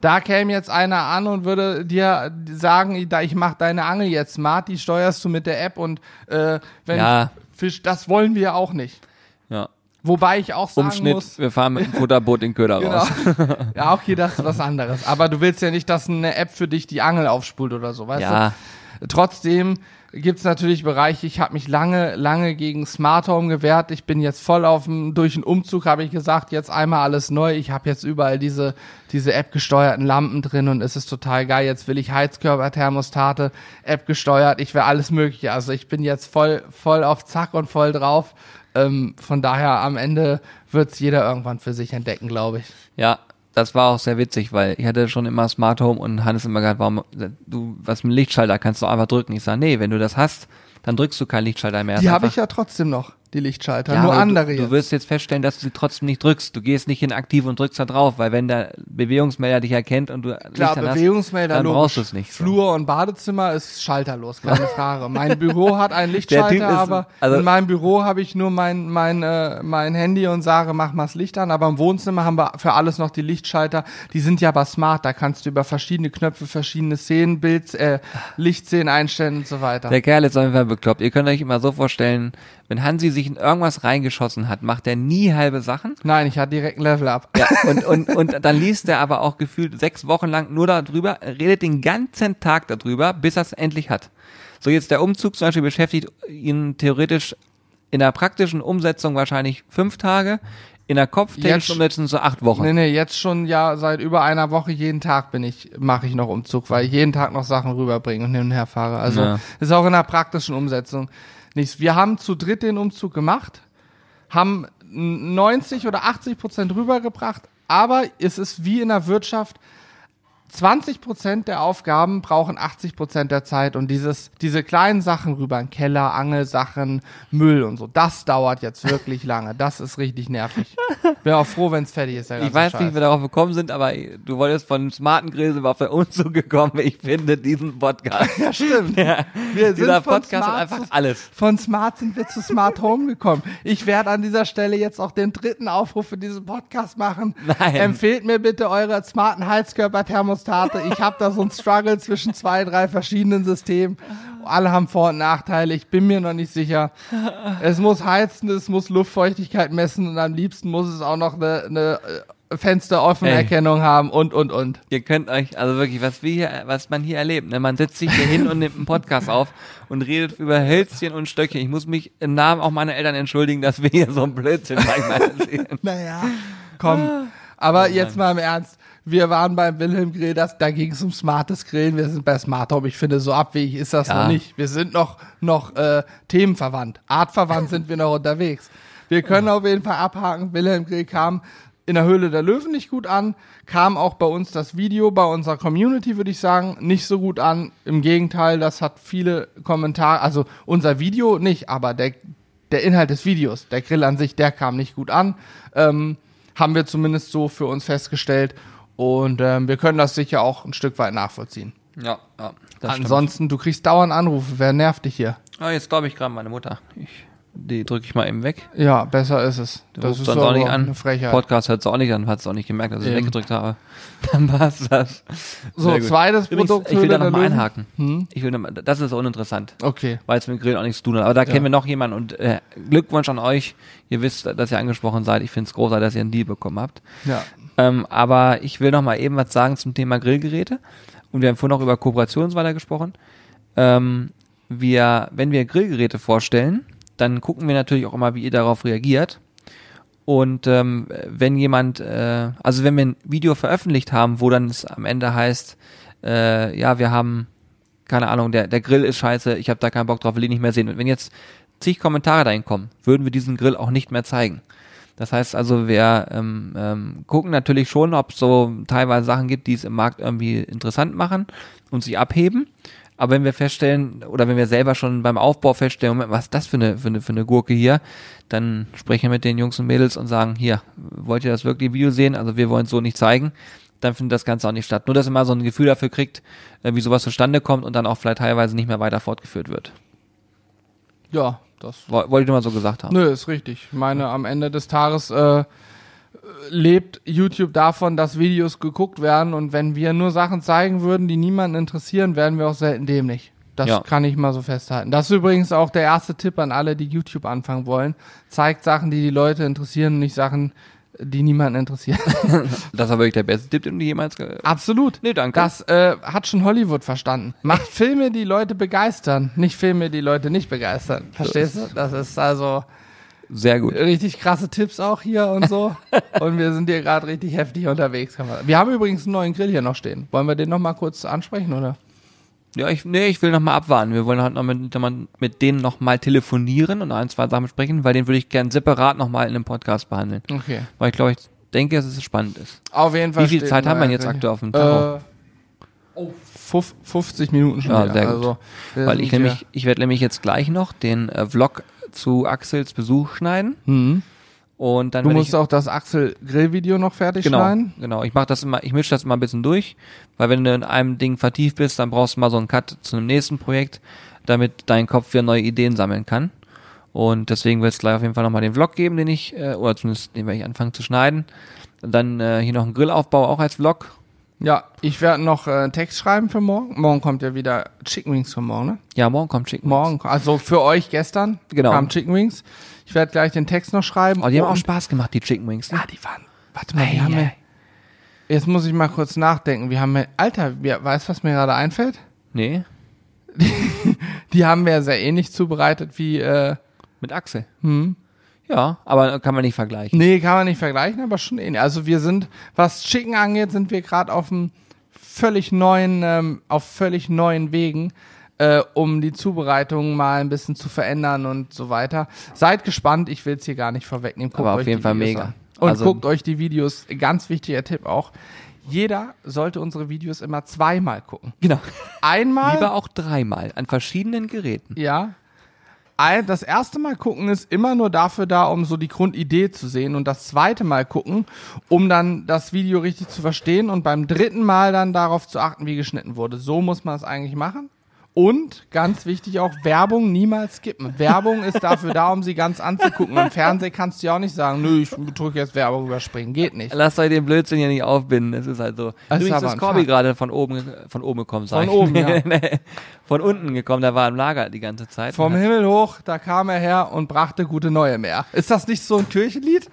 da käme jetzt einer an und würde dir sagen, ich mach deine Angel jetzt smart, die steuerst du mit der App und äh, wenn Ja. Fisch, das wollen wir auch nicht. Ja. Wobei ich auch sagen Umschnitt, muss, wir fahren mit dem Futterboot in Köder Genau. raus. (laughs) ja, okay, das ist was anderes. Aber du willst ja nicht, dass eine App für dich die Angel aufspult oder so, weißt Ja. du? Trotzdem gibt's natürlich Bereiche, ich habe mich lange, lange gegen Smart Home gewehrt. Ich bin jetzt voll auf dem, durch den Umzug habe ich gesagt, jetzt einmal alles neu. Ich habe jetzt überall diese, diese App-gesteuerten Lampen drin und es ist total geil. Jetzt will ich Heizkörperthermostate, App gesteuert, ich will alles mögliche. Also ich bin jetzt voll, voll auf Zack und voll drauf. Ähm, von daher am Ende wird's jeder irgendwann für sich entdecken, glaube ich. Ja, das war auch sehr witzig, weil ich hatte schon immer Smart Home und Hannes immer gesagt, warum, du, was mit Lichtschalter kannst du einfach drücken. Ich sage, nee, wenn du das hast, dann drückst du keinen Lichtschalter mehr. Die habe ich ja trotzdem noch, die Lichtschalter. Ja, Nur andere du, jetzt. du wirst jetzt feststellen, dass du sie trotzdem nicht drückst. Du gehst nicht in aktiv und drückst da drauf, weil wenn der Bewegungsmelder dich erkennt und du Klar, Licht an hast, Bewegungsmelder dann brauchst du es nicht. So. Flur und Badezimmer ist schalterlos, keine (laughs) Frage. Mein Büro hat einen Lichtschalter, ist- aber also- in meinem Büro habe ich nur mein, mein, äh, mein Handy und sage, mach mal das Licht an. Aber im Wohnzimmer haben wir für alles noch die Lichtschalter. Die sind ja aber smart, da kannst du über verschiedene Knöpfe verschiedene Szenen, Bild, äh, Lichtszenen einstellen und so weiter. Der Kerl ist auf jeden Fall bekloppt. Ihr könnt euch immer so vorstellen, wenn Hansi sich in irgendwas reingeschossen hat, macht er nie halbe Sachen. Nein, ich hatte direkt ein Level up. Ja, (laughs) und, und, und dann liest er aber auch gefühlt sechs Wochen lang nur darüber, redet den ganzen Tag darüber, bis er es endlich hat. So jetzt der Umzug zum Beispiel beschäftigt ihn theoretisch in der praktischen Umsetzung wahrscheinlich fünf Tage, in der kopftechnischen Umsetzung so acht Wochen. Nee, nee, jetzt schon ja seit über einer Woche jeden Tag bin ich, mache ich noch Umzug, weil ich jeden Tag noch Sachen rüberbringe und hin und her fahre. Also Ja. ist auch in der praktischen Umsetzung nichts. Wir haben zu dritt den Umzug gemacht, haben 90 oder 80 Prozent rübergebracht, aber es ist wie in der Wirtschaft, 20 Prozent der Aufgaben brauchen 80 Prozent der Zeit und dieses, diese kleinen Sachen rüber, ein Keller, Angelsachen, Müll und so, das dauert jetzt wirklich lange. Das ist richtig nervig. Bin auch froh, wenn es fertig ist. Ich weiß Scheiß. nicht, wie wir darauf gekommen sind, aber du wolltest von smarten Grill sind wir auf den Umzug gekommen. Ich finde diesen Podcast. Ja, stimmt. Ja, Wir dieser von Podcast hat Smart einfach zu- alles. Von Smart sind wir zu Smart Home gekommen. Ich werde an dieser Stelle jetzt auch den dritten Aufruf für diesen Podcast machen. Nein. Empfehlt mir bitte eure smarten Heizkörperthermostate. Ich habe da so ein Struggle zwischen zwei, drei verschiedenen Systemen. Alle haben Vor- und Nachteile. Ich bin mir noch nicht sicher. Es muss heizen, es muss Luftfeuchtigkeit messen und am liebsten muss es auch noch eine, eine äh, Fensteroffenerkennung haben und, und, und. Ihr könnt euch, also wirklich, was wir hier, was man hier erlebt, ne? Man setzt sich hier hin und nimmt einen Podcast auf und redet über Hölzchen und Stöcke. Ich muss mich im Namen auch meiner Eltern entschuldigen, dass wir hier so einen Blödsinn manchmal (laughs) erzählen. Naja. Komm. Aber jetzt mal im Ernst. Wir waren beim Wilhelm Grill, das, da ging es um smartes Grillen. Wir sind bei Smart Home. Ich finde, so abwegig ist das Ja. noch nicht. Wir sind noch, noch äh, themenverwandt. Artverwandt sind wir noch unterwegs. Wir können auf jeden Fall abhaken. Wilhelm Grill kam in der Höhle der Löwen nicht gut an. Kam auch bei uns das Video, bei unserer Community, würde ich sagen, nicht so gut an. Im Gegenteil, das hat viele Kommentare. Also unser Video nicht, aber der, der Inhalt des Videos, der Grill an sich, der kam nicht gut an. Ähm, haben wir zumindest so für uns festgestellt. Und ähm, wir können das sicher auch ein Stück weit nachvollziehen. Ja, ja. Das stimmt. Ansonsten, du kriegst dauernd Anrufe. Wer nervt dich hier? Ah, jetzt glaube ich gerade meine Mutter. Ich, die drücke ich mal eben weg. Ja, besser ist es. Du Das ist sonst auch nicht an. eine Frechheit. Podcast hört es auch nicht an, hat es auch nicht gemerkt, dass ich Eben. weggedrückt habe. (laughs) Dann passt das. So, zweites Produkt. ich will da nochmal einhaken. Ich will noch das ist uninteressant. Okay. weil es mit Grillen auch nichts zu tun hat. Aber da kennen wir noch jemanden und äh, Glückwunsch an euch. Ihr wisst, dass ihr angesprochen seid. Ich finde es großartig, dass ihr einen Deal bekommen habt. Ja. Ähm, aber ich will noch mal eben was sagen zum Thema Grillgeräte. Und wir haben vorhin auch über weiter gesprochen. Ähm, wir, wenn wir Grillgeräte vorstellen, dann gucken wir natürlich auch immer, wie ihr darauf reagiert. Und ähm, wenn jemand, äh, also wenn wir ein Video veröffentlicht haben, wo dann es am Ende heißt, äh, ja, wir haben, keine Ahnung, der, der Grill ist scheiße, ich habe da keinen Bock drauf, will ihn nicht mehr sehen. Und wenn jetzt zig Kommentare dahin kommen, würden wir diesen Grill auch nicht mehr zeigen. Das heißt also, wir ähm, ähm, gucken natürlich schon, ob es so teilweise Sachen gibt, die es im Markt irgendwie interessant machen und sich abheben. Aber wenn wir feststellen, oder wenn wir selber schon beim Aufbau feststellen, was ist das für eine, für eine, für eine Gurke hier, dann sprechen wir mit den Jungs und Mädels und sagen, hier, wollt ihr das wirklich Video sehen? Also wir wollen es so nicht zeigen. Dann findet das Ganze auch nicht statt. Nur, dass ihr mal so ein Gefühl dafür kriegt, äh, wie sowas zustande kommt und dann auch vielleicht teilweise nicht mehr weiter fortgeführt wird. Ja, das. Woll- Wollte ich nur mal so gesagt haben. Nö, ist richtig. Ich meine, am Ende des Tages äh, lebt YouTube davon, dass Videos geguckt werden und wenn wir nur Sachen zeigen würden, die niemanden interessieren, wären wir auch selten dämlich. Das Ja. kann ich mal so festhalten. Das ist übrigens auch der erste Tipp an alle, die YouTube anfangen wollen. Zeigt Sachen, die die Leute interessieren nicht Sachen, die niemanden interessieren. (laughs) Das war wirklich der beste Tipp, den du jemals Absolut. Nee, danke. Das äh, hat schon Hollywood verstanden. Macht Filme, die Leute begeistern, nicht Filme, die Leute nicht begeistern. Verstehst du? Das ist also Sehr gut. richtig krasse Tipps auch hier und so. (laughs) und wir sind hier gerade richtig heftig unterwegs. Wir haben übrigens einen neuen Grill hier noch stehen. Wollen wir den noch mal kurz ansprechen, oder? Ja, ich, nee, ich will noch mal abwarten. Wir wollen halt noch mit, mit denen noch mal telefonieren und ein, zwei Sachen besprechen, weil den würde ich gern separat noch mal in einem Podcast behandeln. Okay. Weil ich glaube, ich denke, dass es spannend ist. Auf jeden Fall. Wie viel Zeit haben wir jetzt aktuell auf dem. Tacho? Äh, oh, fuf- 50 Minuten schon. Ja, wieder. sehr gut. Also, Weil ich nämlich, ich werde nämlich jetzt gleich noch den äh, Vlog zu Axels Besuch schneiden Mhm. Und dann Du musst ich auch das Axel-Grill-Video noch fertig genau, schneiden. genau. Ich mache das immer, ich mische das immer ein bisschen durch, weil wenn du in einem Ding vertieft bist, dann brauchst du mal so einen Cut zu einem nächsten Projekt, damit dein Kopf wieder neue Ideen sammeln kann. Und deswegen wird es gleich auf jeden Fall nochmal den Vlog geben, den ich, äh, oder zumindest den werde ich anfangen zu schneiden. Und dann äh, hier noch ein Grillaufbau auch als Vlog. Ja, ich werde noch äh, einen Text schreiben für morgen. Morgen kommt ja wieder Chicken Wings für morgen, ne? Ja, morgen kommt Chicken. Wings. Morgen, also für euch gestern Genau. kam Chicken Wings. Ich werde gleich den Text noch schreiben. Oh, die haben auch Spaß gemacht, die Chicken Wings. Ne? Ja, die waren. Warte mal, wie haben wir, jetzt muss ich mal kurz nachdenken. Wir haben, wir- Alter, wir, weißt du, was mir gerade einfällt? Nee, (laughs) Die haben wir sehr ähnlich zubereitet wie. Äh, mit Axel. hm. Ja, aber kann man nicht vergleichen. Nee, kann man nicht vergleichen, aber schon ähnlich. Also wir sind, was Chicken angeht, sind wir gerade auf einem völlig neuen, ähm, auf völlig neuen Wegen, äh, um die Zubereitung mal ein bisschen zu verändern und so weiter. Seid gespannt, ich will es hier gar nicht vorwegnehmen. Guckt Aber auf jeden Fall Videos mega. An. Und Also- guckt euch die Videos, ganz wichtiger Tipp auch. Jeder sollte unsere Videos immer zweimal gucken. Genau. Einmal. Lieber auch dreimal an verschiedenen Geräten. Ja. Das erste Mal gucken ist immer nur dafür da, um so die Grundidee zu sehen und das zweite Mal gucken, um dann das Video richtig zu verstehen und beim dritten Mal dann darauf zu achten, wie geschnitten wurde. So muss man es eigentlich machen. Und ganz wichtig auch, Werbung niemals skippen. Werbung ist dafür da, um sie ganz anzugucken. Im Fernsehen kannst du ja auch nicht sagen, nö, ich drücke jetzt Werbung überspringen. Geht nicht. Lasst euch den Blödsinn hier nicht aufbinden. Es ist halt so. Das ist Übrigens ist ein Corby gerade von oben, von oben gekommen. Sag Von ich. oben, ja. (laughs) Von unten gekommen. Der war im Lager die ganze Zeit. Vom Himmel hoch, da kam er her und brachte gute Neue mehr. Ist das nicht so ein Kirchenlied?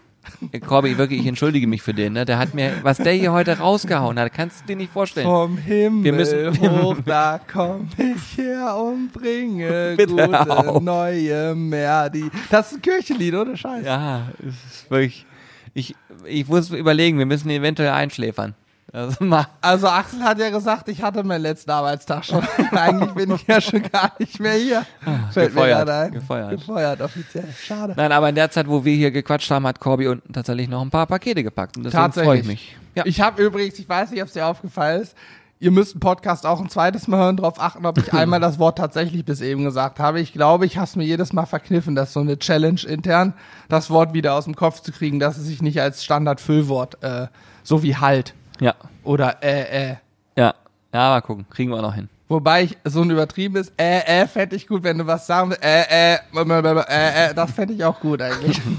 Corby, wirklich, ich entschuldige mich für den. Ne? Der hat mir, was der hier heute rausgehauen hat, kannst du dir nicht vorstellen. Vom Himmel Wir müssen- hoch, (laughs) (laughs) da komm ich her und bringe (laughs) Bitte gute auf. neue mehr. Die, das ist ein Kirchenlied, oder Scheiße? Ja, es ist wirklich. Ich, ich muss überlegen, wir müssen ihn eventuell einschläfern. Also. Also Axel hat ja gesagt, ich hatte meinen letzten Arbeitstag schon. (laughs) Eigentlich bin ich ja schon gar nicht mehr hier. Fällt mir gefeuert, gerade ein. gefeuert. Gefeuert, offiziell. Schade. Nein, aber in der Zeit, wo wir hier gequatscht haben, hat Corby unten tatsächlich noch ein paar Pakete gepackt. Und deswegen freue ich mich. Ja. Ich habe übrigens, ich weiß nicht, ob es dir aufgefallen ist, ihr müsst einen Podcast auch ein zweites Mal hören, darauf achten, ob ich (laughs) einmal das Wort tatsächlich bis eben gesagt habe. Ich glaube, ich habe es mir jedes Mal verkniffen, das ist so eine Challenge intern, das Wort wieder aus dem Kopf zu kriegen, dass es sich nicht als Standard-Füllwort, äh, so wie halt ja. oder äh, äh. Ja. Ja, mal gucken. Kriegen wir auch noch hin. Wobei ich so ein übertriebenes äh, äh, fände ich gut, wenn du was sagen willst, äh, äh, äh, äh, das fände ich auch gut eigentlich. (laughs)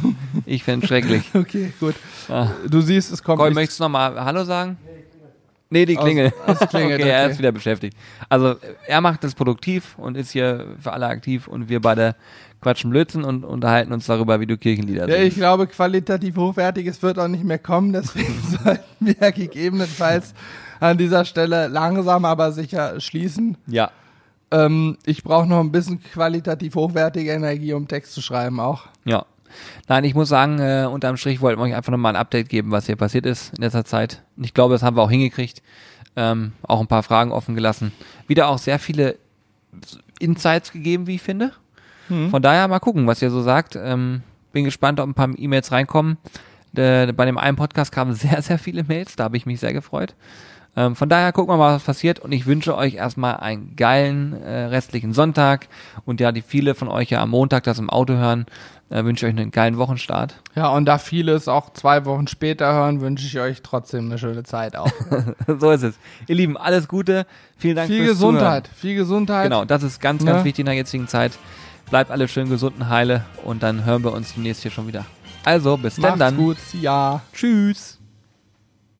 Ich fände schrecklich. (laughs) okay, gut. Ah. Du siehst, es kommt nichts. möchtest du nochmal Hallo sagen? Nee, die Klingel. Aus- aus klingelt, (laughs) okay, er okay. ist wieder beschäftigt. Also, er macht das produktiv und ist hier für alle aktiv und wir beide quatschen Blödsinn und unterhalten uns darüber, wie du Kirchenlieder Ja, ich singst. glaube, qualitativ hochwertiges wird auch nicht mehr kommen, deswegen (laughs) sollten wir gegebenenfalls an dieser Stelle langsam aber sicher schließen. Ja. ähm, ich brauche noch ein bisschen qualitativ hochwertige Energie, um Text zu schreiben auch. Ja. Nein, ich muss sagen, äh, unterm Strich wollten wir euch einfach nochmal ein Update geben, was hier passiert ist in letzter Zeit. Und ich glaube, das haben wir auch hingekriegt. Ähm, auch ein paar Fragen offen gelassen. Wieder auch sehr viele Insights gegeben, wie ich finde. Hm. Von daher mal gucken, was ihr so sagt. Ähm, bin gespannt, ob ein paar E-Mails reinkommen. Äh, bei dem einen Podcast kamen (laughs) sehr, sehr viele Mails. Da habe ich mich sehr gefreut. Ähm, von daher gucken wir mal, was passiert. Und ich wünsche euch erstmal einen geilen äh, restlichen Sonntag. Und ja, die viele von euch ja am Montag das im Auto hören, äh, wünsche ich euch einen geilen Wochenstart. Ja, und da viele es auch zwei Wochen später hören, wünsche ich euch trotzdem eine schöne Zeit auch. (laughs) so ist es. Ihr Lieben, alles Gute. Vielen Dank viel fürs Gesundheit, Zuhören. viel Gesundheit. Genau, das ist ganz, ganz Ja. wichtig in der jetzigen Zeit. Bleibt alle schön gesund und heile und dann hören wir uns demnächst hier schon wieder. Also, bis dann Macht's dann. gut, ja. Tschüss.